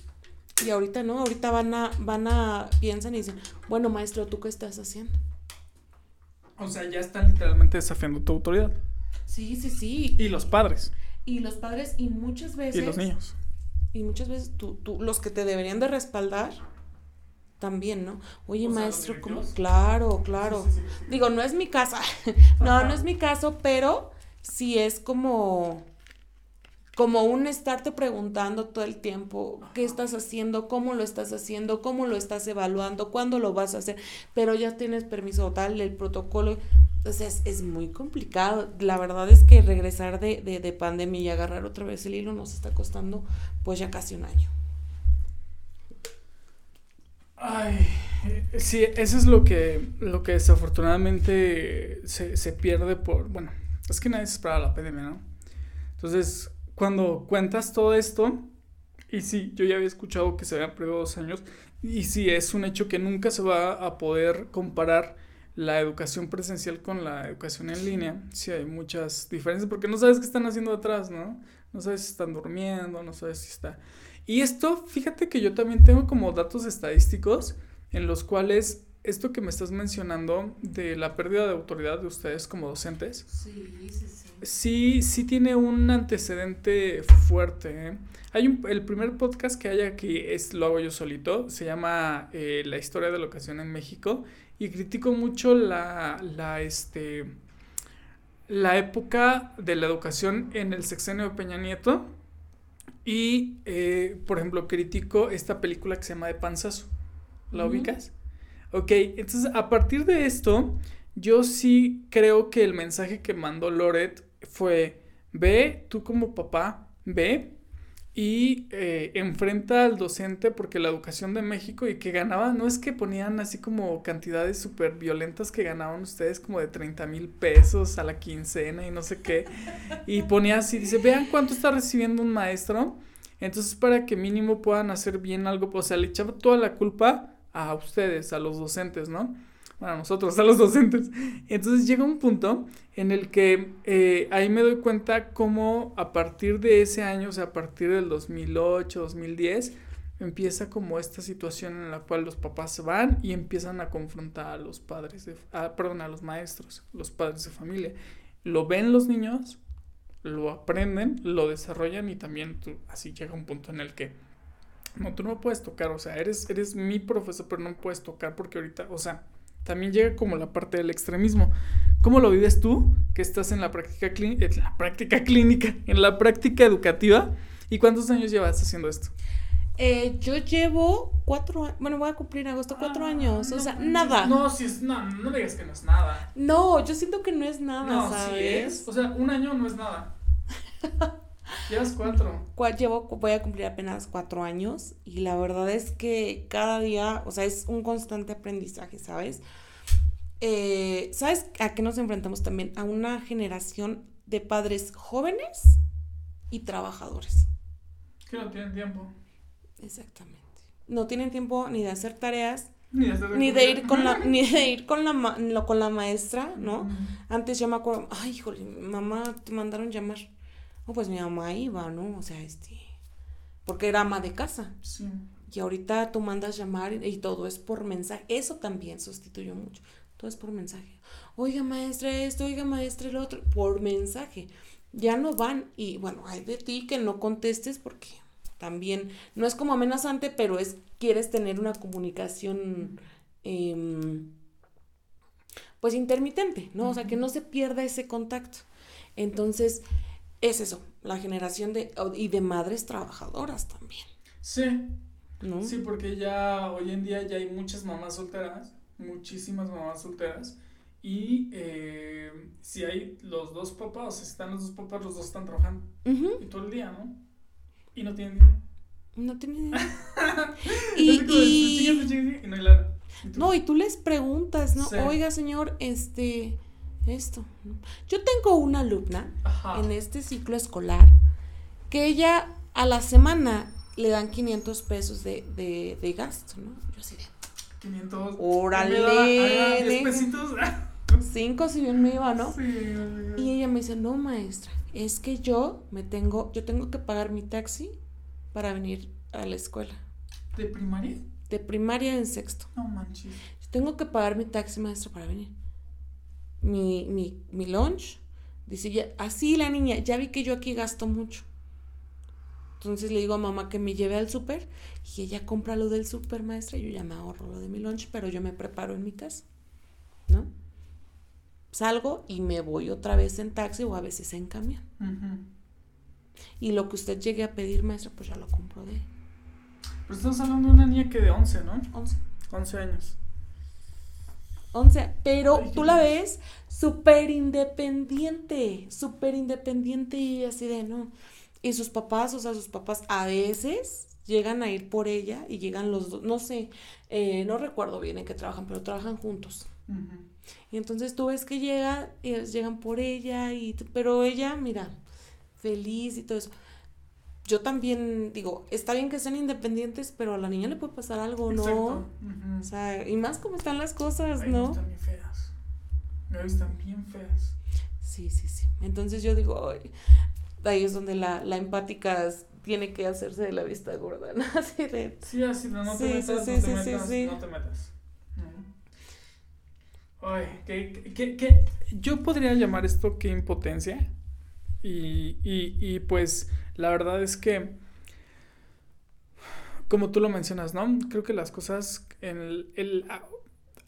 Y ahorita no, ahorita van a, van a, piensan y dicen, bueno, maestro, ¿tú qué estás haciendo? O sea, ya están literalmente desafiando tu autoridad. Sí, sí, sí. Y los padres. Y los padres, y muchas veces... Y los niños. Y muchas veces tú, tú, los que te deberían de respaldar, también, ¿no? Oye, O sea, maestro, ¿los ¿cómo? Claro, claro. Sí, sí, sí, sí. Digo, no es mi casa. no, Ajá. no es mi caso, pero sí es como como un estarte preguntando todo el tiempo qué estás haciendo, cómo lo estás haciendo, cómo lo estás evaluando, cuándo lo vas a hacer, pero ya tienes permiso tal, el protocolo, o sea, es, es muy complicado. La verdad es que regresar de, de, de pandemia y agarrar otra vez el hilo nos está costando pues ya casi un año. Ay, eh, sí, eso es lo que, lo que desafortunadamente se, se pierde por, bueno, es que nadie se esperaba la pandemia, ¿no? Entonces, cuando cuentas todo esto, y sí, yo ya había escuchado que se habían perdido dos años, y sí, es un hecho que nunca se va a poder comparar la educación presencial con la educación en línea, sí hay muchas diferencias, porque no sabes qué están haciendo atrás, ¿no? No sabes si están durmiendo, no sabes si está... Y esto, fíjate que yo también tengo como datos estadísticos en los cuales esto que me estás mencionando de la pérdida de autoridad de ustedes como docentes, Sí, sí, sí. sí, sí tiene un antecedente fuerte. ¿eh? Hay un, el primer podcast que hay aquí es lo hago yo solito, se llama eh, La historia de la educación en México y critico mucho la, la, este, la época de la educación en el sexenio de Peña Nieto y, eh, por ejemplo, critico esta película que se llama De Panzazo. ¿La ubicas? Ok, entonces a partir de esto, yo sí creo que el mensaje que mandó Loret fue, ve, tú como papá, ve y eh, enfrenta al docente porque la educación de México y que ganaba, no es que ponían así como cantidades súper violentas que ganaban ustedes como de 30 mil pesos a la quincena y no sé qué, y ponía así, dice, vean cuánto está recibiendo un maestro, entonces para que mínimo puedan hacer bien algo, o sea, le echaba toda la culpa a ustedes, a los docentes, ¿no? Bueno, a nosotros, a los docentes. Entonces llega un punto en el que eh, ahí me doy cuenta cómo a partir de ese año, o sea, a partir del 2008, 2010, empieza como esta situación en la cual los papás se van y empiezan a confrontar a los padres, de, ah, perdón, a los maestros, los padres de familia. Lo ven los niños, lo aprenden, lo desarrollan y también tú, así llega un punto en el que no, tú no puedes tocar, o sea, eres, eres mi profesor, pero no puedes tocar porque ahorita, o sea, también llega como la parte del extremismo. ¿Cómo lo vives tú, que estás en la práctica, clí- en la práctica clínica, en la práctica educativa? ¿Y cuántos años llevas haciendo esto? Eh, yo llevo cuatro años, bueno, voy a cumplir en agosto cuatro años, o sea, nada. No, si es, no, no me digas que no es nada. No, yo siento que no es nada, No, sí ¿sabes? es. O sea, un año no es nada. Llevas cuatro. Cua- Llevo, voy a cumplir apenas cuatro años y la verdad es que cada día, o sea, es un constante aprendizaje, ¿sabes? Eh, ¿Sabes a qué nos enfrentamos también? A una generación de padres jóvenes y trabajadores. Que no tienen tiempo. Exactamente. No tienen tiempo ni de hacer tareas, Ni de, hacer ni de ir con la, ni de ir con la, ma- con la maestra, ¿no? Antes yo me acuerdo, ay, híjole, mamá, te mandaron llamar. No, pues mi mamá iba, ¿no? O sea, este, porque era ama de casa. Sí. Y ahorita tú mandas llamar y, y todo es por mensaje. Eso también sustituyó mucho. Todo es por mensaje. Oiga, maestra, esto, oiga, maestra, el otro. Por mensaje. Ya no van. Y bueno, hay de ti que no contestes porque también no es como amenazante, pero es quieres tener una comunicación em, pues intermitente, ¿no? O sea, que no se pierda ese contacto. Entonces, es eso, la generación de, y de madres trabajadoras también, Sí, ¿no? sí, porque ya hoy en día ya hay muchas mamás solteras, muchísimas mamás solteras. Y eh, si hay los dos papás, si están los dos papás, los dos están trabajando. Y todo el día, ¿no? Y no tienen dinero. No tiene idea. Así y, de, y- "Chingue, chingue", y no hay lana. ¿Y tú? no, y tú les preguntas, ¿no? Sí. Oiga, señor, este, esto. Yo tengo una alumna Ajá. en este ciclo escolar que ella a la semana le dan 500 pesos de, de, de gasto, ¿no? Yo así de 500. Órale, Me da- ahí va, 10 deja. pesitos. cinco si bien me iba, ¿no? Sí, Y ella me dice, no, maestra, es que yo me tengo, yo tengo que pagar mi taxi para venir a la escuela. ¿De primaria? De primaria en sexto. No manches. Yo tengo que pagar mi taxi, maestra, para venir. Mi, mi, mi lunch Dice, ya, así la niña, ya vi que yo aquí gasto mucho. Entonces le digo a mamá que me lleve al súper y ella compra lo del súper, maestra, yo ya me ahorro lo de mi lunch, pero yo me preparo en mi casa, ¿no? Salgo y me voy otra vez en taxi o a veces en camión. Y lo que usted llegue a pedir, maestra, pues ya lo compro de Pero estamos hablando de una niña que de 11, ¿no? 11. 11 años. 11, pero tú la ves súper independiente, súper independiente y así de, no. Y sus papás, o sea, sus papás a veces llegan a ir por ella y llegan los dos, no sé, eh, no recuerdo bien en qué trabajan, pero trabajan juntos. Y entonces tú ves que llega, ellos llegan por ella, y, pero ella, mira, feliz y todo eso. Yo también digo, está bien que sean independientes, pero a la niña le puede pasar algo, ¿no? O sea, y más como están las cosas, ¿no? Están bien feas. Están bien feas. Sí, sí, sí. Entonces yo digo, ahí es donde la, la empática tiene que hacerse de la vista gorda, ¿no? Así de... Sí, así, no, no te metas, no, te metas no te metas, Ay, ¿qué, qué, qué, Yo podría llamar esto que impotencia. Y, y, y pues la verdad es que, como tú lo mencionas, ¿no? Creo que las cosas en el, el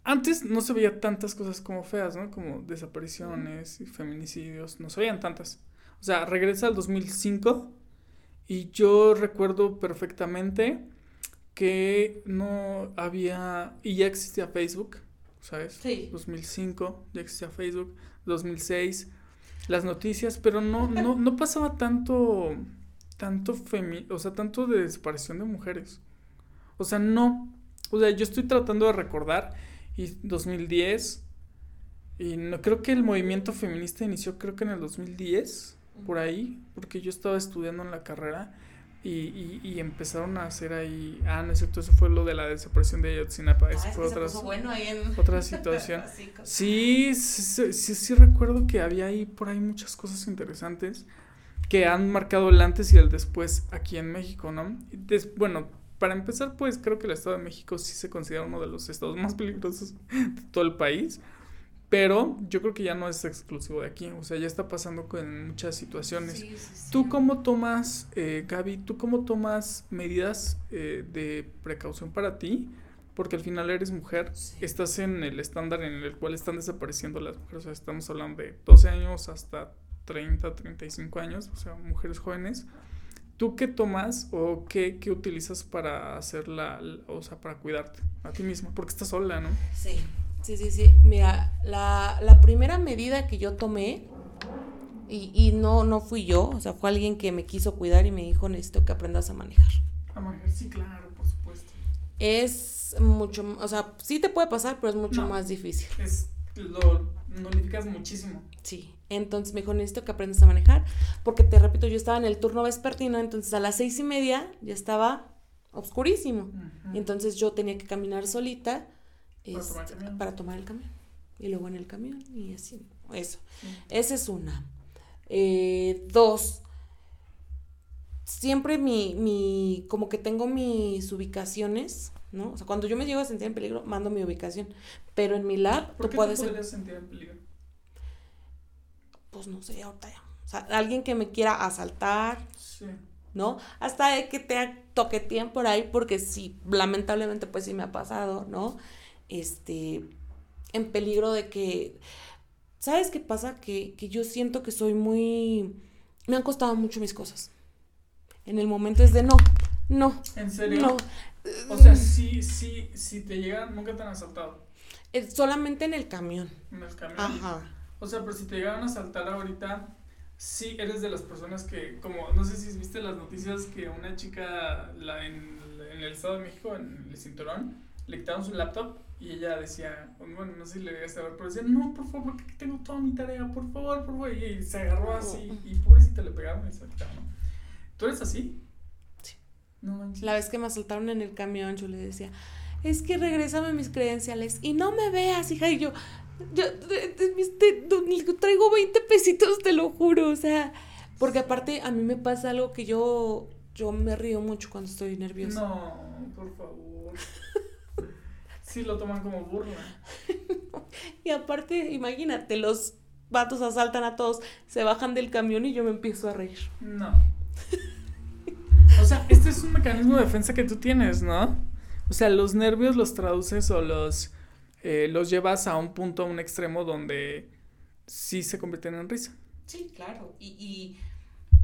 antes no se veía tantas cosas como feas, ¿no? Como desapariciones y feminicidios, no se veían tantas. O sea, regresa al 2005 y yo recuerdo perfectamente que no había, y ya existía Facebook, ¿sabes? Sí. 2005, ya existía Facebook, 2006, las noticias, pero no, no, no pasaba tanto, tanto femi o sea, tanto de desaparición de mujeres. O sea, no. O sea, yo estoy tratando de recordar y 2010 y no creo que el movimiento feminista inició creo que en el 2010 por ahí, porque yo estaba estudiando en la carrera y, y, empezaron a hacer ahí, ah, no es cierto, eso fue lo de la desaparición de Ayotzinapa, eso ah, fue otra, otra situación. sí, sí, sí, sí, recuerdo que había ahí por ahí muchas cosas interesantes que han marcado el antes y el después aquí en México, ¿no? bueno, para empezar, pues creo que el Estado de México sí se considera uno de los estados más peligrosos de todo el país. Pero yo creo que ya no es exclusivo de aquí, o sea, ya está pasando con muchas situaciones. ¿Tú cómo tomas, eh, Gaby, tú cómo tomas medidas eh, de precaución para ti? Porque al final eres mujer, estás en el estándar en el cual están desapareciendo las mujeres, o sea, estamos hablando de 12 años hasta 30, 35 años, o sea, mujeres jóvenes. ¿Tú qué tomas o qué, qué utilizas para hacer la, o sea, para cuidarte a ti misma? Porque estás sola, ¿no? Sí. Sí, sí, sí. Mira, la, la primera medida que yo tomé, y, y, no, no fui yo, o sea, fue alguien que me quiso cuidar y me dijo, necesito que aprendas a manejar. A manejar, sí, claro, por supuesto. Es mucho, o sea, sí te puede pasar, pero es mucho más difícil. Es, lo nullificas muchísimo. Sí, entonces me dijo, necesito que aprendas a manejar, porque te repito, yo estaba en el turno vespertino, entonces a las seis y media ya estaba oscurísimo. Y entonces yo tenía que caminar solita para, tomar el camión. Y luego en el camión y así. Eso. Esa es una. Eh, dos. Siempre mi, mi, como que tengo mis ubicaciones, ¿no? O sea, cuando yo me llego a sentir en peligro, mando mi ubicación. Pero en mi lab, ¿Por tú qué puedes... Te podrías sentir en peligro? Pues no sé, ahorita ya. O sea, alguien que me quiera asaltar. Sí. ¿no? Hasta que te toqueteen por ahí, porque sí, lamentablemente, pues sí me ha pasado, ¿no? Este, en peligro de que, ¿sabes qué pasa? Que, que yo siento que soy muy, me han costado mucho mis cosas. En el momento es de no, no. ¿En serio? No. O sea, si, si, si te llegan, nunca te han asaltado. solamente en el camión. En el camión. Ajá. O sea, pero si te llegan a asaltar ahorita, sí eres de las personas que, como, no sé si viste las noticias que una chica la, en, en el Estado de México, en el cinturón, le quitaron su laptop y ella decía, bueno, no sé si le debías saber, pero decía, no, por favor, porque tengo toda mi tarea, por favor, por favor. Y se agarró así, y pobrecita le pegaron y se quitaron. ¿Tú eres así? Sí. No La vez que me asaltaron en el camión, yo le decía, es que regrésame mis credenciales y no me veas, hija. Y yo, yo traigo 20 pesitos, te lo juro, o sea, porque aparte a mí me pasa algo que yo, yo me río mucho cuando estoy nerviosa. No, por favor. Sí, lo toman como burla. y aparte, imagínate, los vatos asaltan a todos, se bajan del camión y yo me empiezo a reír. No. O sea, este es un mecanismo de defensa que tú tienes, ¿no? O sea, los nervios los traduces o los, eh, los llevas a un punto, a un extremo donde sí se convierten en risa. Sí, claro. Y, y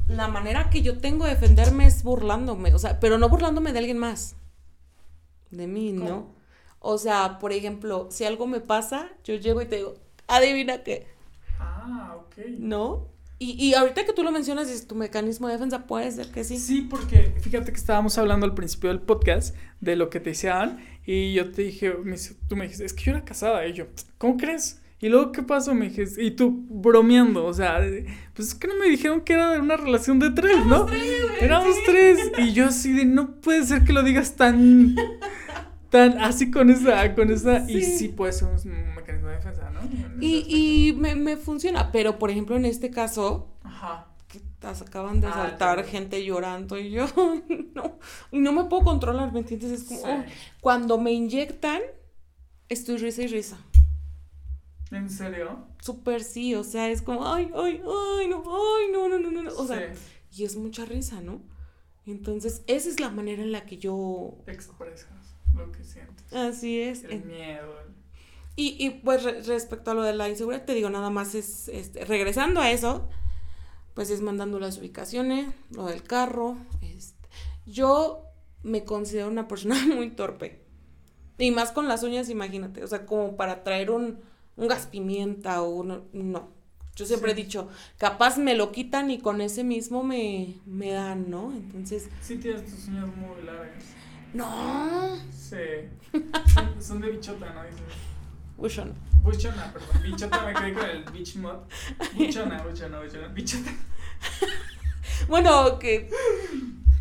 la manera que yo tengo de defenderme es burlándome, o sea, pero no burlándome de alguien más. De mí, ¿no? O sea, por ejemplo, si algo me pasa, yo llego y te digo, adivina qué, Ah, ok. ¿no? Y, y ahorita que tú lo mencionas, es tu mecanismo de defensa, puede ser que sí. Sí, porque fíjate que estábamos hablando al principio del podcast de lo que te decían y yo te dije, me tú me dijiste, es que yo era casada y yo, ¿cómo crees? Y luego, ¿qué pasó? Me dijiste, y tú bromeando, o sea, pues es que no me dijeron que era de una relación de tres, ¿no? Éramos tres. Y yo así de, no puede ser que lo digas tan, tan así con esa, con esa, y Sí. puede ser un mecanismo de defensa, ¿no? Y, y me, me funciona, pero por ejemplo en este caso, Ajá. que acaban de Ah, saltar gente llorando y yo no, y no me puedo controlar, ¿me entiendes? Es como, Sí. oh, cuando me inyectan, estoy risa y risa. ¿En serio? Súper sí, o sea, es como, ay, ay, ay, no, ay, no, no, no, no, no. O sea, y es mucha risa, ¿no? Entonces, esa es la manera en la que yo... expresas lo que sientes. Así es. El En- miedo. Y, y pues re- respecto a lo de la inseguridad, te digo, nada más es, este, regresando a eso, pues es mandando las ubicaciones, lo del carro. Este. Yo me considero una persona muy torpe. Y más con las uñas, imagínate. O sea, como para traer un, un gas pimienta o uno, no. Yo siempre Sí. he dicho, capaz me lo quitan y con ese mismo me, me dan, ¿no? Entonces, Sí tienes tus uñas muy largas. No. Sí. Son, son de bichota, ¿no? Dices. Buchona. Buchona, perdón. Bichota me quedé con el bitch mod. Buchona, buchona, buchona. Bichota. Bueno, que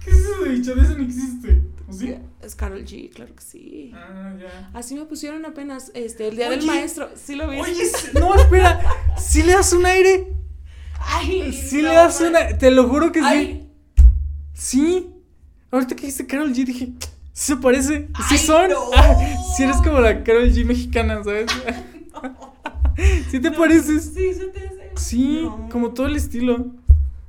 ¿Qué es eso de bichota? Eso no existe. ¿O sí? es Carol G, claro que sí. Ah, ya. Así me pusieron apenas este el día del maestro. ¿Sí lo viste? Oye, no, espera. ¿Sí le das un aire? Ay, Sí no, le das un aire. Te lo juro que sí. Ay, Sí. Ahorita que dijiste Carol G dije, ¿sí se parece? ¿Sí Ay, son? no. Ah, sí eres como la Carol G mexicana, ¿sabes? ¿Sí te pareces? sí, se te hace. Sí, No. como todo el estilo.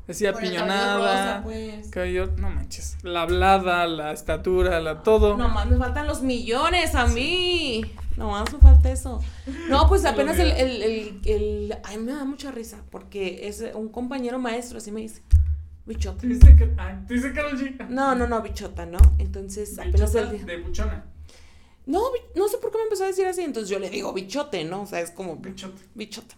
Así Por apiñonada. pues. Cabello, no manches. La hablada, la estatura, la todo. Nomás me faltan los millones a mí. Nomás me falta eso. No, pues apenas el, el, el, el- Ay, me da mucha risa. Porque es un compañero maestro, así me dice. Bichota. ¿Te dice, que- ah. No, no, no, bichota, ¿no? Entonces, apenas el día. de buchona. No, no sé por qué me empezó a decir así. Entonces yo le digo bichote, ¿no? O sea, es como. Bichota. bichota.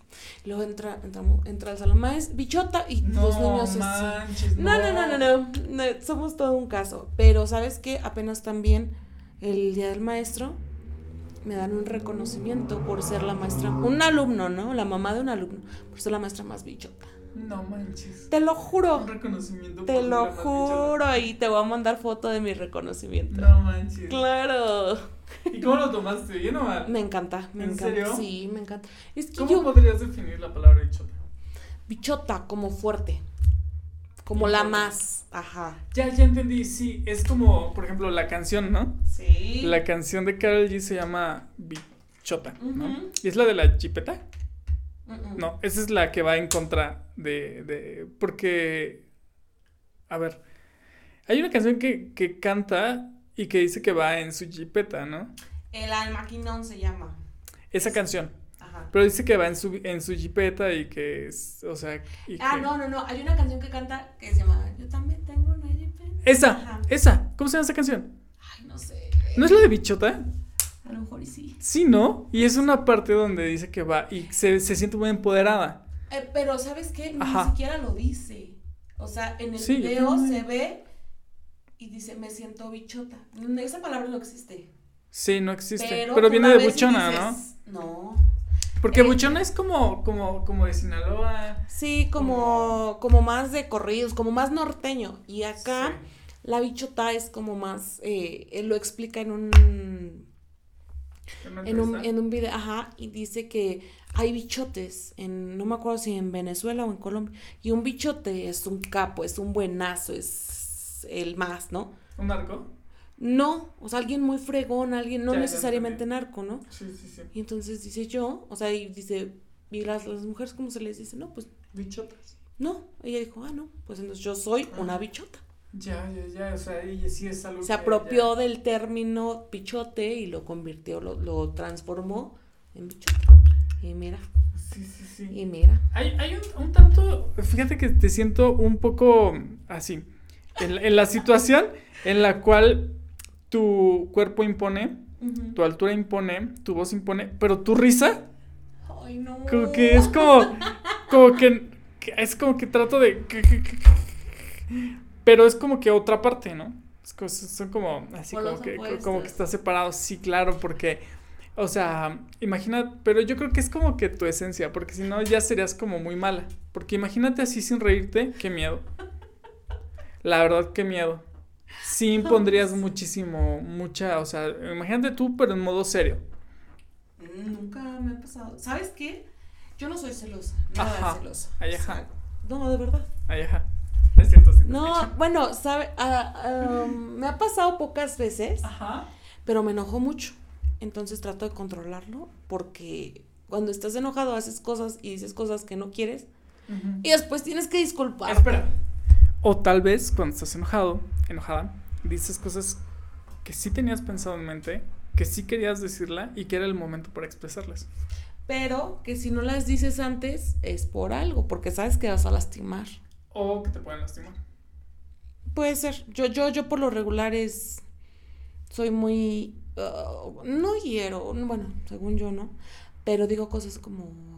Luego entra, entramos, entra al salón más, bichota, y No los niños manches, No, no, no, no, no, no, somos todo un caso. Pero, ¿sabes qué? Apenas también el día del maestro me dan un reconocimiento por ser la maestra, un alumno, ¿no? La mamá de un alumno, por ser la maestra más bichota. No manches. Te lo juro, Un reconocimiento. te lo juro, y te voy a mandar foto de mi reconocimiento. No manches. Claro. ¿Y cómo lo tomaste? ¿Bien o mal? Me encanta, me ¿En encanta. serio? Sí, me encanta. Es que ¿Cómo yo, podrías definir la palabra bichota? bichota, como fuerte. Como la más. Ajá. Ya, ya entendí, sí, es como, por ejemplo, la canción, ¿no? Sí. La canción de Carol G se llama Bichota. ¿Y es la de la chipeta? No, esa es la que va en contra de, de porque, a ver, hay una canción que, que canta y que dice que va en su jipeta, ¿no? El almaquinón se llama. Esa canción, Ajá. pero dice que va en su, en su jipeta y que es, o sea, y Ah, que- no, no, no. Hay una canción que canta que se llama Yo también tengo una jipeta. Esa, Ajá. esa, ¿cómo se llama esa canción? Ay, no sé. ¿No es la de Bichota? A lo mejor y sí. Sí, ¿no? Y es una parte donde dice que va y se, se siente muy empoderada. Eh, pero, ¿sabes qué? Ni siquiera lo dice. O sea, en el Sí, video se ve y dice, me siento bichota. Esa palabra no existe. Sí, no existe. Pero, viene de buchona, dices, ¿no? Porque eh, buchona es como, como, como de Sinaloa. Sí, como, como más de corridos, como más norteño. Y acá Sí. la bichota es como más, eh, él lo explica en un, ¿En una en un, en un video, ajá, y dice que hay bichotes, en, no me acuerdo si en Venezuela o en Colombia, y un bichote es un capo, es un buenazo, es el más, ¿no? ¿Un narco? No, o sea, alguien muy fregón, alguien, no Ya, necesariamente narco, ¿no? Sí, sí, sí. Y entonces dice yo, o sea, y dice, ¿Y las, las mujeres cómo se les dice? No, pues Bichotas. no. Ella dijo, ah, no, pues entonces yo soy una bichota. Ya, ya, ya, o sea, ella sí es algo Se apropió ya- del término bichote y lo convirtió, lo, lo transformó en bichota. Y mira, Sí, sí, sí. y mira. Hay, hay un, un tanto, fíjate que te siento un poco así, en, la- en la situación en la cual tu cuerpo impone, tu altura impone, tu voz impone, pero tu risa, Ay, no. como que es como, como que, que es como que trato de, pero es como que otra parte, ¿no? Es como- son como, así como que, opuestos. como que está separado, sí, claro, porque... O sea, imagina, pero yo creo que es como que tu esencia, porque si no ya serías como muy mala. Porque imagínate así sin reírte, qué miedo. La verdad, qué miedo. Sí impondrías muchísimo, mucha, o sea, imagínate tú, pero en modo serio. Mm, Nunca me ha pasado. ¿Sabes qué? Yo no soy celosa. Nada Ajá. celosa. Ay, O sea, ajá. no, de verdad. Ajá. No, bueno, sabe, ah, um, me ha pasado pocas veces, Ajá. pero me enojó mucho. Entonces trato de controlarlo porque cuando estás enojado haces cosas y dices cosas que no quieres y después tienes que disculpar. Espera. O tal vez cuando estás enojado, enojada, dices cosas que sí tenías pensado en mente, que sí querías decirla y que era el momento para expresarlas. Pero que si no las dices antes es por algo, porque sabes que vas a lastimar. O que te pueden lastimar. Puede ser. Yo, yo, yo por lo regular es. Soy muy. uh, no hiero, no, bueno, según yo, ¿no? Pero digo cosas como.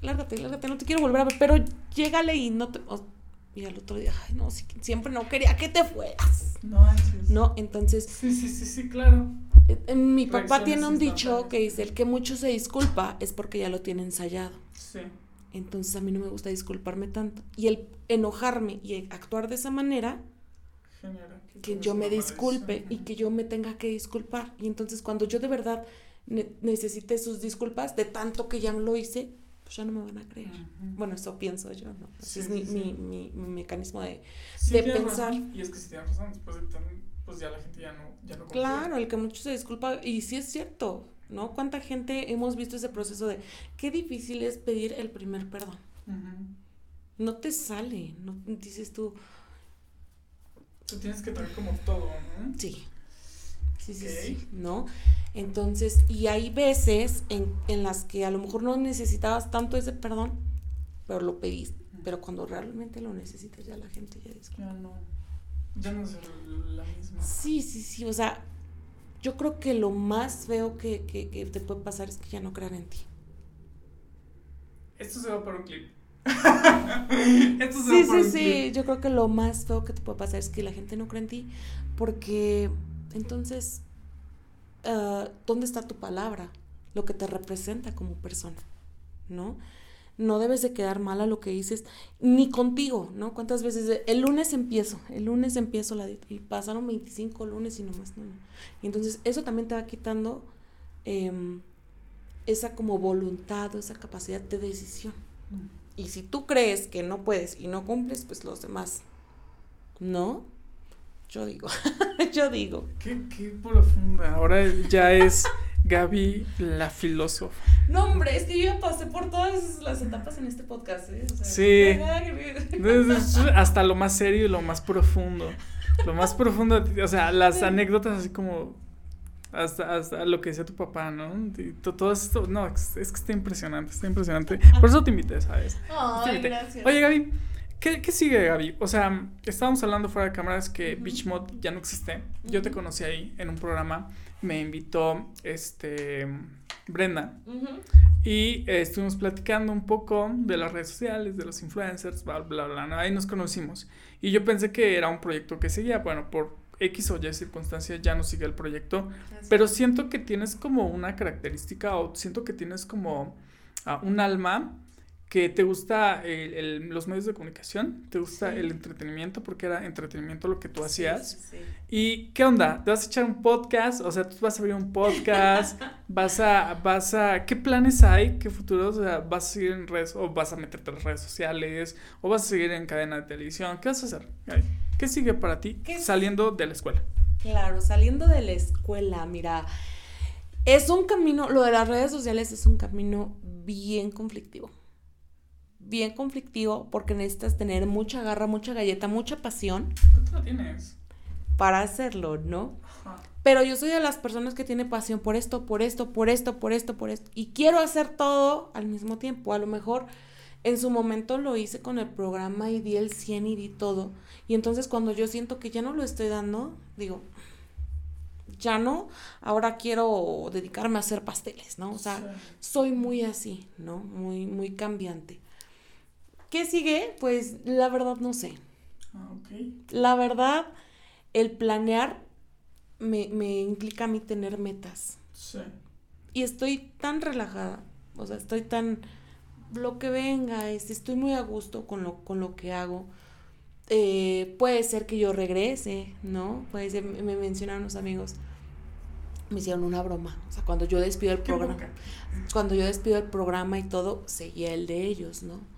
Lárgate, lárgate, no te quiero volver a ver. Pero llégale y no te. y al otro día, ay, no, siempre no quería que te fueras. No. ¿No? Entonces, Sí, sí, sí, sí, claro. eh, eh, mi papá tiene un dicho que dice: el que mucho se disculpa es porque ya lo tiene ensayado. Sí. Entonces a mí no me gusta disculparme tanto. Y el enojarme y actuar de esa manera Genera que yo me disculpe y que yo me tenga que disculpar. Y entonces cuando yo de verdad ne- necesite sus disculpas, de tanto que ya lo hice, pues ya no me van a creer. Bueno, eso pienso yo, ¿no? Ese Sí, es mi, sí. mi, mi, mi mecanismo de... Sí, de pensar. razón. Y es que si tienes razón, después de tan, pues ya la gente ya no, ya no. Claro, el que mucho se disculpa, y sí es cierto, ¿no? ¿Cuánta gente hemos visto ese proceso de qué difícil es pedir el primer perdón? No te sale, no dices tú, Tú tienes que tener como todo, ¿no? Sí. Sí, sí, ¿no? Entonces, y hay veces en, en las que a lo mejor no necesitabas tanto ese perdón, pero lo pediste. Pero cuando realmente lo necesitas, ya la gente ya dice. Ya no. Ya no es la misma. Sí, sí, sí. O sea, yo creo que lo más feo que, que, que te puede pasar es que ya no crean en ti. Esto se va para un clip. Esto se Sí, va para sí, un sí. clip. Yo creo que lo más feo que te puede pasar es que la gente no cree en ti. Porque entonces, ah, ¿dónde está tu palabra? Lo que te representa como persona, ¿no? No debes de quedar mal a lo que dices, ni contigo, ¿no? ¿Cuántas veces? el lunes empiezo, el lunes empiezo la dieta y pasaron 25 lunes y nomás no. Y entonces eso también te va quitando em, esa como voluntad o esa capacidad de decisión. Y si tú crees que no puedes y no cumples, pues los demás. ¿No? Yo digo, yo digo. Qué, qué profunda. Ahora ya es Gaby la filósofa. No, hombre, es que yo ya pasé por todas las etapas en este podcast, ¿eh? O sea, Sí. Hasta lo más serio y lo más profundo. Lo más profundo, o sea, las anécdotas así como hasta, hasta lo que decía tu papá, ¿no? Y todo esto, no, es, que está impresionante, está impresionante. Por eso te invité, ¿sabes? Ay, Te invité. gracias. Oye, Gaby, ¿qué, qué sigue, Gaby? O sea, estábamos hablando fuera de cámaras que. Beach Mod ya no existe. Yo te conocí ahí en un programa, me invitó este Brenda. Y eh, estuvimos platicando un poco de las redes sociales, de los influencers, bla, bla, bla, ¿no? Ahí nos conocimos. Y yo pensé que era un proyecto que seguía. Bueno, por X o Y circunstancias ya no sigue el proyecto. Pero siento que tienes como una característica o siento que tienes como ah, un alma que te gusta el- el- los medios de comunicación, te gusta Sí. el entretenimiento porque era entretenimiento lo que tú hacías. Sí, sí, sí. ¿Y qué onda? ¿Te vas a echar un podcast? O sea, tú vas a abrir un podcast, vas a, vas a, ¿qué planes hay? ¿Qué futuros? O sea, ¿vas a seguir en redes, o vas a meterte en las redes sociales, o vas a seguir en cadena de televisión? ¿Qué vas a hacer? ¿Qué sigue para ti saliendo de la escuela? Claro, saliendo de la escuela, mira, es un camino, lo de las redes sociales es un camino bien conflictivo. Bien conflictivo porque necesitas tener mucha garra, mucha galleta, mucha pasión. Tú lo tienes. Para hacerlo, ¿no? Pero yo soy de las personas que tiene pasión por esto, por esto, por esto, por esto, por esto. Y quiero hacer todo al mismo tiempo. A lo mejor en su momento lo hice con el programa y di el 100 y di todo. Y entonces cuando yo siento que ya no lo estoy dando, digo, ya no, ahora quiero dedicarme a hacer pasteles, ¿no? O sea, soy muy así, ¿no? Muy, muy cambiante. ¿Qué sigue? Pues la verdad no sé. Ah, la verdad, el planear me, me implica a mí tener metas. Sí. Y estoy tan relajada, o sea, estoy tan lo que venga, este, estoy muy a gusto con lo, con lo que hago. Eh, puede ser que yo regrese, ¿no? Puede ser, me mencionaron los amigos, me hicieron una broma. O sea, cuando yo despido el programa, cuando yo despido el programa y todo, seguía el de ellos, ¿no?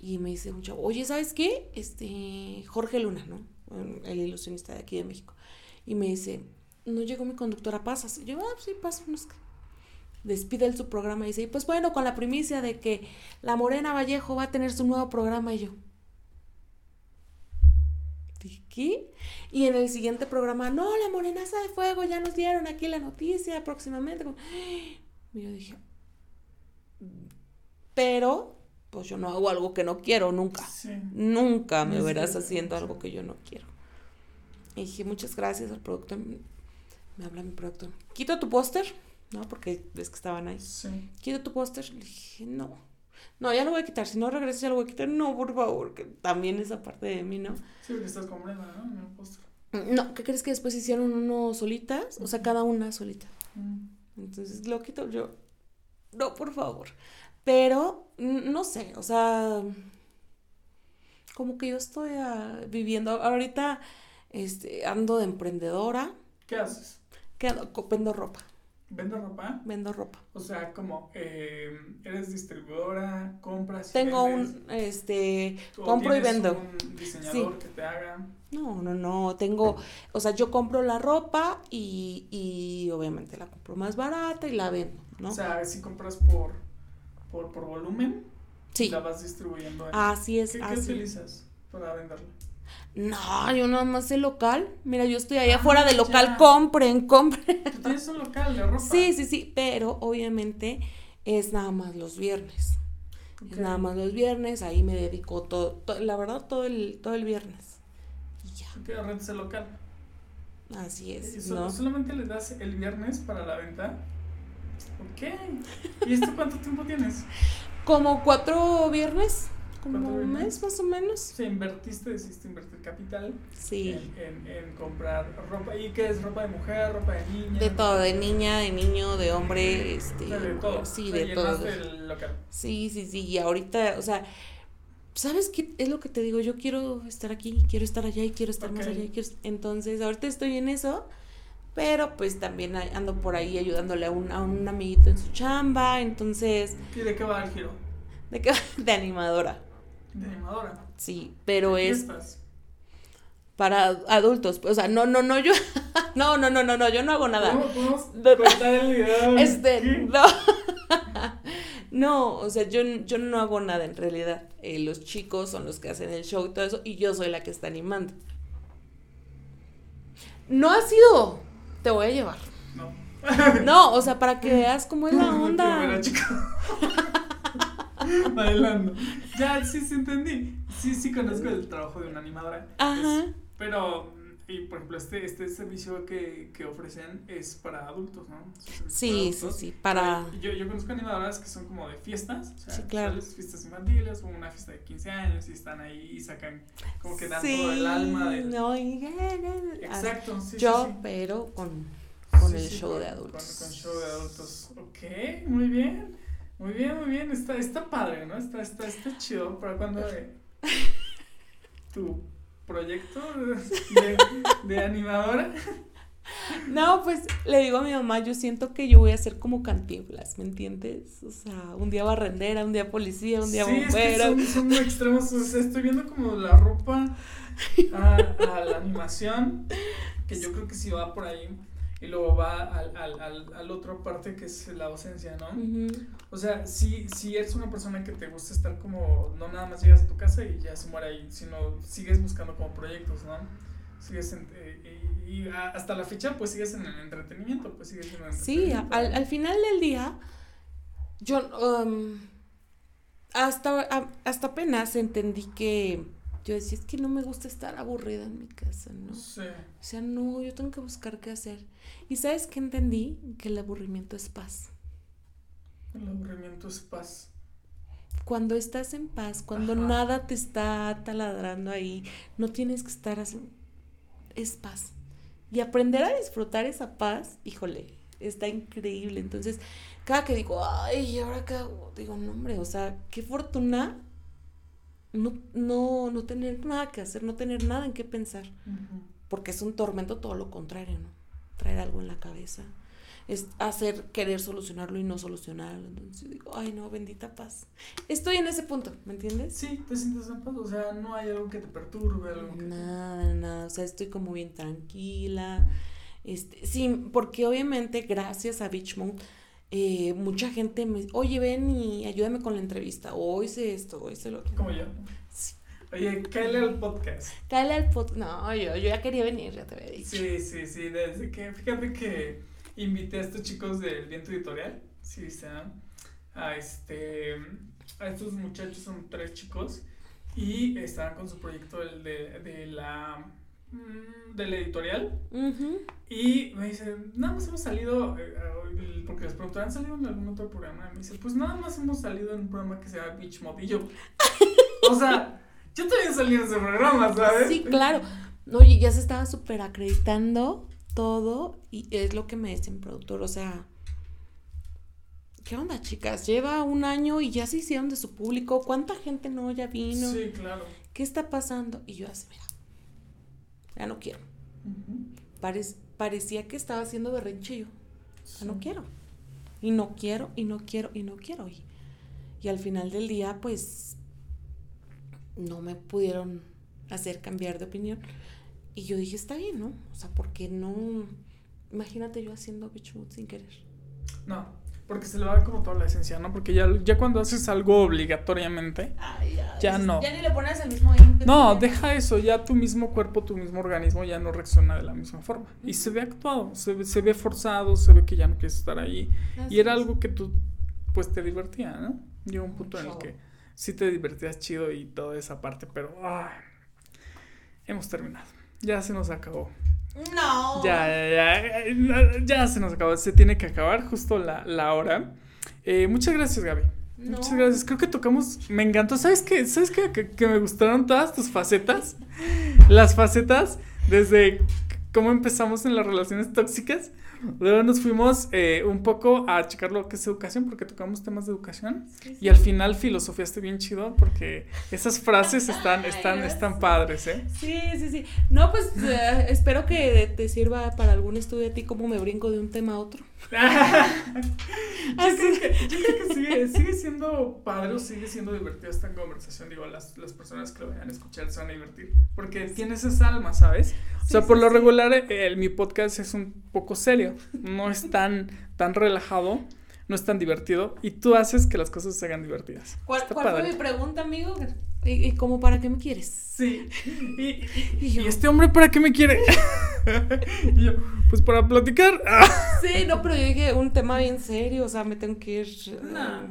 Y me dice mucho, oye, ¿sabes qué? Este, Jorge Luna, ¿no? El ilusionista de aquí de México. Y me dice, no llegó mi conductora, pasas. Y yo, ah, sí, paso, no despide el su programa y dice, pues bueno, con la primicia de que la Morena Vallejo va a tener su nuevo programa y yo. ¿Qué? Y en el siguiente programa, no, la Morenaza de Fuego, ya nos dieron aquí la noticia próximamente. Y yo dije, pero, pues yo no hago algo que no quiero, nunca. Nunca me verás haciendo algo que yo no quiero. Y dije, muchas gracias al productor. Me habla mi productor. Quito tu póster ¿no? Porque ves que estaban ahí. Sí. Quita tu póster. Le dije, no. No, ya lo voy a quitar. Si no regresas, ya lo voy a quitar. No, por favor, que también esa parte de mí, ¿no? Sí, porque estás comprando, ¿no? El póster. No, ¿qué crees que después hicieron uno solitas? O sea, cada una solita. Entonces lo quito yo. No, por favor. Pero, no sé, o sea, como que yo estoy ah, viviendo, ahorita este, ando de emprendedora. ¿Qué haces? Vendo ropa. ¿Vendo ropa? Vendo ropa. O sea, como, eh, ¿eres distribuidora? ¿Compras? Tengo un, este, compro y vendo. un diseñador que te haga? No, no, no, tengo, o sea, yo compro la ropa y, y obviamente la compro más barata y la vendo, ¿no? O sea, si compras por, por, por volumen, sí. la vas distribuyendo. Así es, ¿Qué, así. ¿Qué utilizas para venderla? No, yo nada más el local. Mira, yo estoy allá afuera del local, compren, compren. Tú tienes un local de ropa. Sí, sí, sí, pero obviamente es nada más los viernes. Es nada más los viernes, ahí me dedico todo, la verdad, todo el, todo el viernes. Y ya. ¿Qué rentas el local? Así es. ¿Y ¿Solamente le das el viernes para la venta? Ok. ¿Y esto cuánto tiempo tienes? Como cuatro viernes como un mes más o menos. Sí, invertiste, decidiste invertir capital sí. en, en, comprar ropa. ¿Y qué es? ¿Ropa de mujer, ropa de niña? De todo, de niña, de niño, de hombre, este. de todo. Sí, de todo. El local. Sí, sí, sí. Y ahorita, o sea, ¿sabes qué es lo que te digo? Yo quiero estar aquí, quiero estar allá y quiero estar más allá. quiero... Entonces, ahorita estoy en eso. Pero pues también ando por ahí ayudándole a un, a un amiguito en su chamba. Entonces. ¿Y de qué va el giro? ¿De qué De animadora. De animadora. Sí, pero es para adultos, o sea, no, no, no, yo, no, no, no, no, no, yo no hago nada. ¿Podemos cortar el video? Este, no, no, o sea, yo, yo no hago nada en realidad, eh, los chicos son los que hacen el show y todo eso, y yo soy la que está animando. No ha sido, te voy a llevar. No. No, o sea, para que veas cómo es la onda. bailando. Ya, sí, sí, entendí. Sí, sí conozco el trabajo de una animadora. Ajá. pero, y por ejemplo, este, este servicio que, que ofrecen es para adultos, ¿no? Sí, sí, sí, para... Yo, yo conozco animadoras que son como de fiestas, o sea, sí, claro. fiestas infantiles o una fiesta de 15 años y están ahí y sacan, como que dan todo el alma del... No, Exacto, sí, Yo, sí, pero con, con el show de adultos. Con, con show de adultos. Ok, muy bien. Muy bien, muy bien. Está, está padre, ¿no? Está, está, está chido. ¿Para cuando tu proyecto de, de, animadora? No, pues le digo a mi mamá, yo siento que yo voy a ser como cantinflas, ¿me entiendes? O sea, un día barrendera, un día policía, un día sí, bombero. Es que son, son extremos. O sea, estoy viendo como la ropa a, a, la animación, que yo creo que sí va por ahí. Y luego va al, al, al, al otro parte que es la docencia, ¿no? O sea, si, si eres una persona que te gusta estar como, no nada más llegas a tu casa y ya se muere ahí, sino sigues buscando como proyectos, ¿no? Sigues en, eh, y, hasta la fecha pues sigues en el entretenimiento, pues sigues en el Sí, al, al final del día, yo, um, hasta, hasta apenas entendí que yo decía, es que no me gusta estar aburrida en mi casa, ¿no? Sí. O sea, no, yo tengo que buscar qué hacer. ¿Y sabes qué entendí? Que el aburrimiento es paz. El aburrimiento es paz. Cuando estás en paz, cuando nada te está taladrando ahí, no tienes que estar así. Es paz. Y aprender a disfrutar esa paz, híjole, está increíble. Entonces, cada que digo, ay, ¿y ahora qué hago? Digo, no, hombre, o sea, qué fortuna no, no, no tener nada que hacer, no tener nada en qué pensar. Porque es un tormento todo lo contrario, ¿no? Traer algo en la cabeza. Es hacer, querer solucionarlo y no solucionarlo. Entonces digo, ay no, bendita paz. Estoy en ese punto, ¿me entiendes? Sí, te sientes en paz. O sea, no hay algo que te perturbe, algo que Nada, nada. O sea, estoy como bien tranquila. Este, sí, porque obviamente gracias a Beachmont eh, mucha gente me dice, oye, ven y ayúdame con la entrevista, o hice esto, o hice lo otro. Como yo. Oye, cáele al podcast. Cáele al podcast. No, yo, yo ya quería venir, ya te había dicho. Sí, sí, sí, desde que, fíjate que invité a estos chicos del Viento Editorial, sí, a este, a estos muchachos, son tres chicos, y estaban con su proyecto de, de la Mm, del editorial y me dicen, nada más hemos salido, eh, porque les preguntaron, ¿han salido en algún otro programa? Y me dice, pues nada más hemos salido en un programa que se llama Beach. Y yo, o sea, yo también salí en ese programa, ¿sabes? Sí, claro. Oye, ya se estaba súper acreditando todo y es lo que me dicen productor, o sea, ¿qué onda, chicas? Lleva un año y ya se hicieron de su público. ¿Cuánta gente no ya vino? Sí, claro. ¿Qué está pasando? Y yo así, mira, ya no quiero. parecía que estaba haciendo berrinche yo. Ya no quiero. Y no quiero, y no quiero, y no quiero. Y, y al final del día, pues, no me pudieron hacer cambiar de opinión. Y yo dije, está bien, ¿no? O sea, porque no... Imagínate yo haciendo Beach sin querer. No, porque se le va como toda la esencia, ¿no? Porque ya, ya cuando haces algo obligatoriamente, ya, no. Ya ni le pones el mismo No, deja eso, ya tu mismo cuerpo, tu mismo organismo ya no reacciona de la misma forma. Y se ve actuado, se ve, se ve forzado, se ve que ya no quieres estar ahí. y era algo que tú, pues te divertía, ¿no? Llegó un punto en el que sí te divertías chido y toda esa parte, pero hemos terminado. Ya se nos acabó. No. Ya, ya, ya, ya se nos acabó. Se tiene que acabar justo la, la hora. Eh, muchas gracias, Gaby. Muchas gracias. Creo que tocamos. Me encantó. ¿Sabes qué? ¿Sabes qué? Que, que, me gustaron todas tus facetas. Las facetas desde cómo empezamos en las relaciones tóxicas Luego nos fuimos eh, un poco a checar lo que es educación, porque tocamos temas de educación. Y al final filosofiaste bien chido, porque esas frases están, están, están padres, ¿eh? Sí, sí, sí. No, pues eh, espero que te sirva para algún estudio a ti cómo me brinco de un tema a otro. yo, creo que, yo, creo que, sigue, sigue siendo padre sigue siendo divertida esta conversación. Digo, las, las personas que lo vayan a escuchar se van a divertir. Porque tienes esa alma, ¿sabes? O sea, por lo regular, el, mi podcast es un poco serio. No es tan, tan relajado, no es tan divertido. Y tú haces que las cosas se hagan divertidas. ¿Cuál, ¿cuál fue mi pregunta, amigo? ¿Y, y cómo para qué me quieres? Sí. Y, y, este hombre para qué me quiere? y yo, pues para platicar. sí, no, pero yo dije un tema bien serio, o sea, me tengo que ir. No,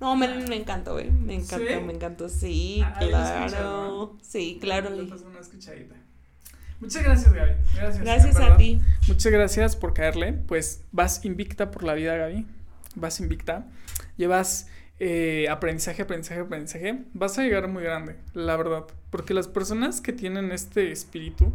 no me, me encantó, güey. Me encantó, me encantó. Sí, ah, claro. Sí, claro. una escuchadita. Muchas gracias, Gaby. Gracias. Gracias a ti. Muchas gracias por caerle. Pues vas invicta por la vida, Gaby. Vas invicta. Llevas eh, aprendizaje, aprendizaje, aprendizaje. Vas a llegar muy grande, la verdad. Porque las personas que tienen este espíritu,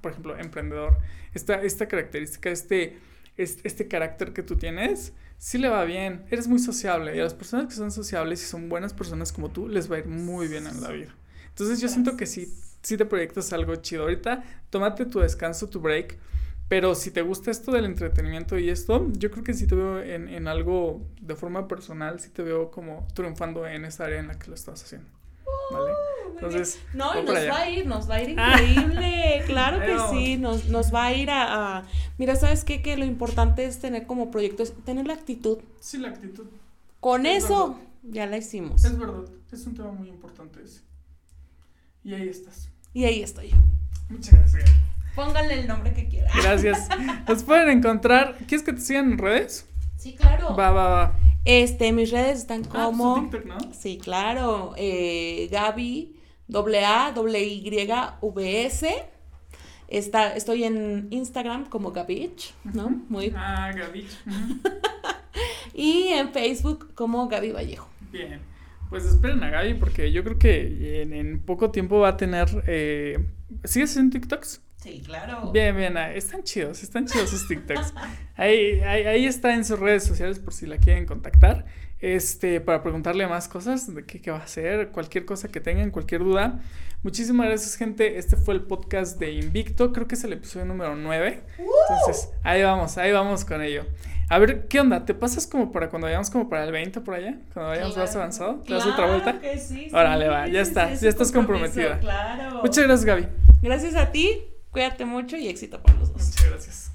por ejemplo, emprendedor, esta, esta característica, este, este, este carácter que tú tienes, sí le va bien. Eres muy sociable. Y a las personas que son sociables y son buenas personas como tú, les va a ir muy bien en la vida. Entonces yo siento que sí si te proyectas algo chido. Ahorita, tómate tu descanso, tu break. Pero si te gusta esto del entretenimiento y esto, yo creo que sí te veo en, en algo de forma personal, sí te veo como triunfando en esa área en la que lo estás haciendo. ¿vale? Entonces, no, y nos allá. va a ir, nos va a ir Ah. increíble, claro que sí, nos, nos va a ir a, a- Mira, ¿sabes qué? Que lo importante es tener como proyectos, tener la actitud. Sí, la actitud. Con Es eso ya la hicimos. Es verdad, es un tema muy importante ese. Y ahí estás. Y ahí estoy. Muchas gracias. Pónganle el nombre que quieran. Gracias. Nos pueden encontrar. ¿Quieres que te sigan en redes? Sí, claro. Va, va, va. Este, mis redes están Ah, como... pues tu TikTok, ¿no? Sí, claro. Eh, Gaby, doble A, doble Y, V, S. Está, estoy en Instagram como Gabich, ¿no? Muy. Ah. Ujú. Y en Facebook como Gaby Vallejo. Bien. Pues esperen a Gaby porque yo creo que en, en poco tiempo va a tener. Eh... ¿Sigues haciendo TikToks? Sí, claro. Bien, bien. ah, Están chidos, están chidos sus TikToks. Ahí, ahí, ahí está en sus redes sociales por si la quieren contactar. Este, para preguntarle más cosas de qué, qué va a hacer, cualquier cosa que tengan, cualquier duda. Muchísimas gracias, gente. Este fue el podcast de Invicto. Creo que es el episodio número 9. Entonces, ahí vamos, ahí vamos con ello. A ver, ¿qué onda? ¿Te pasas como para cuando vayamos como para el 20 por allá? Cuando vayamos más Claro. avanzado. ¿Te das otra Claro vuelta? que sí, sí, Órale, va, ya sí, está, ya estás comprometida. Claro. Muchas gracias, Gaby. Gracias a ti. Cuídate mucho y éxito para los dos. Muchas gracias.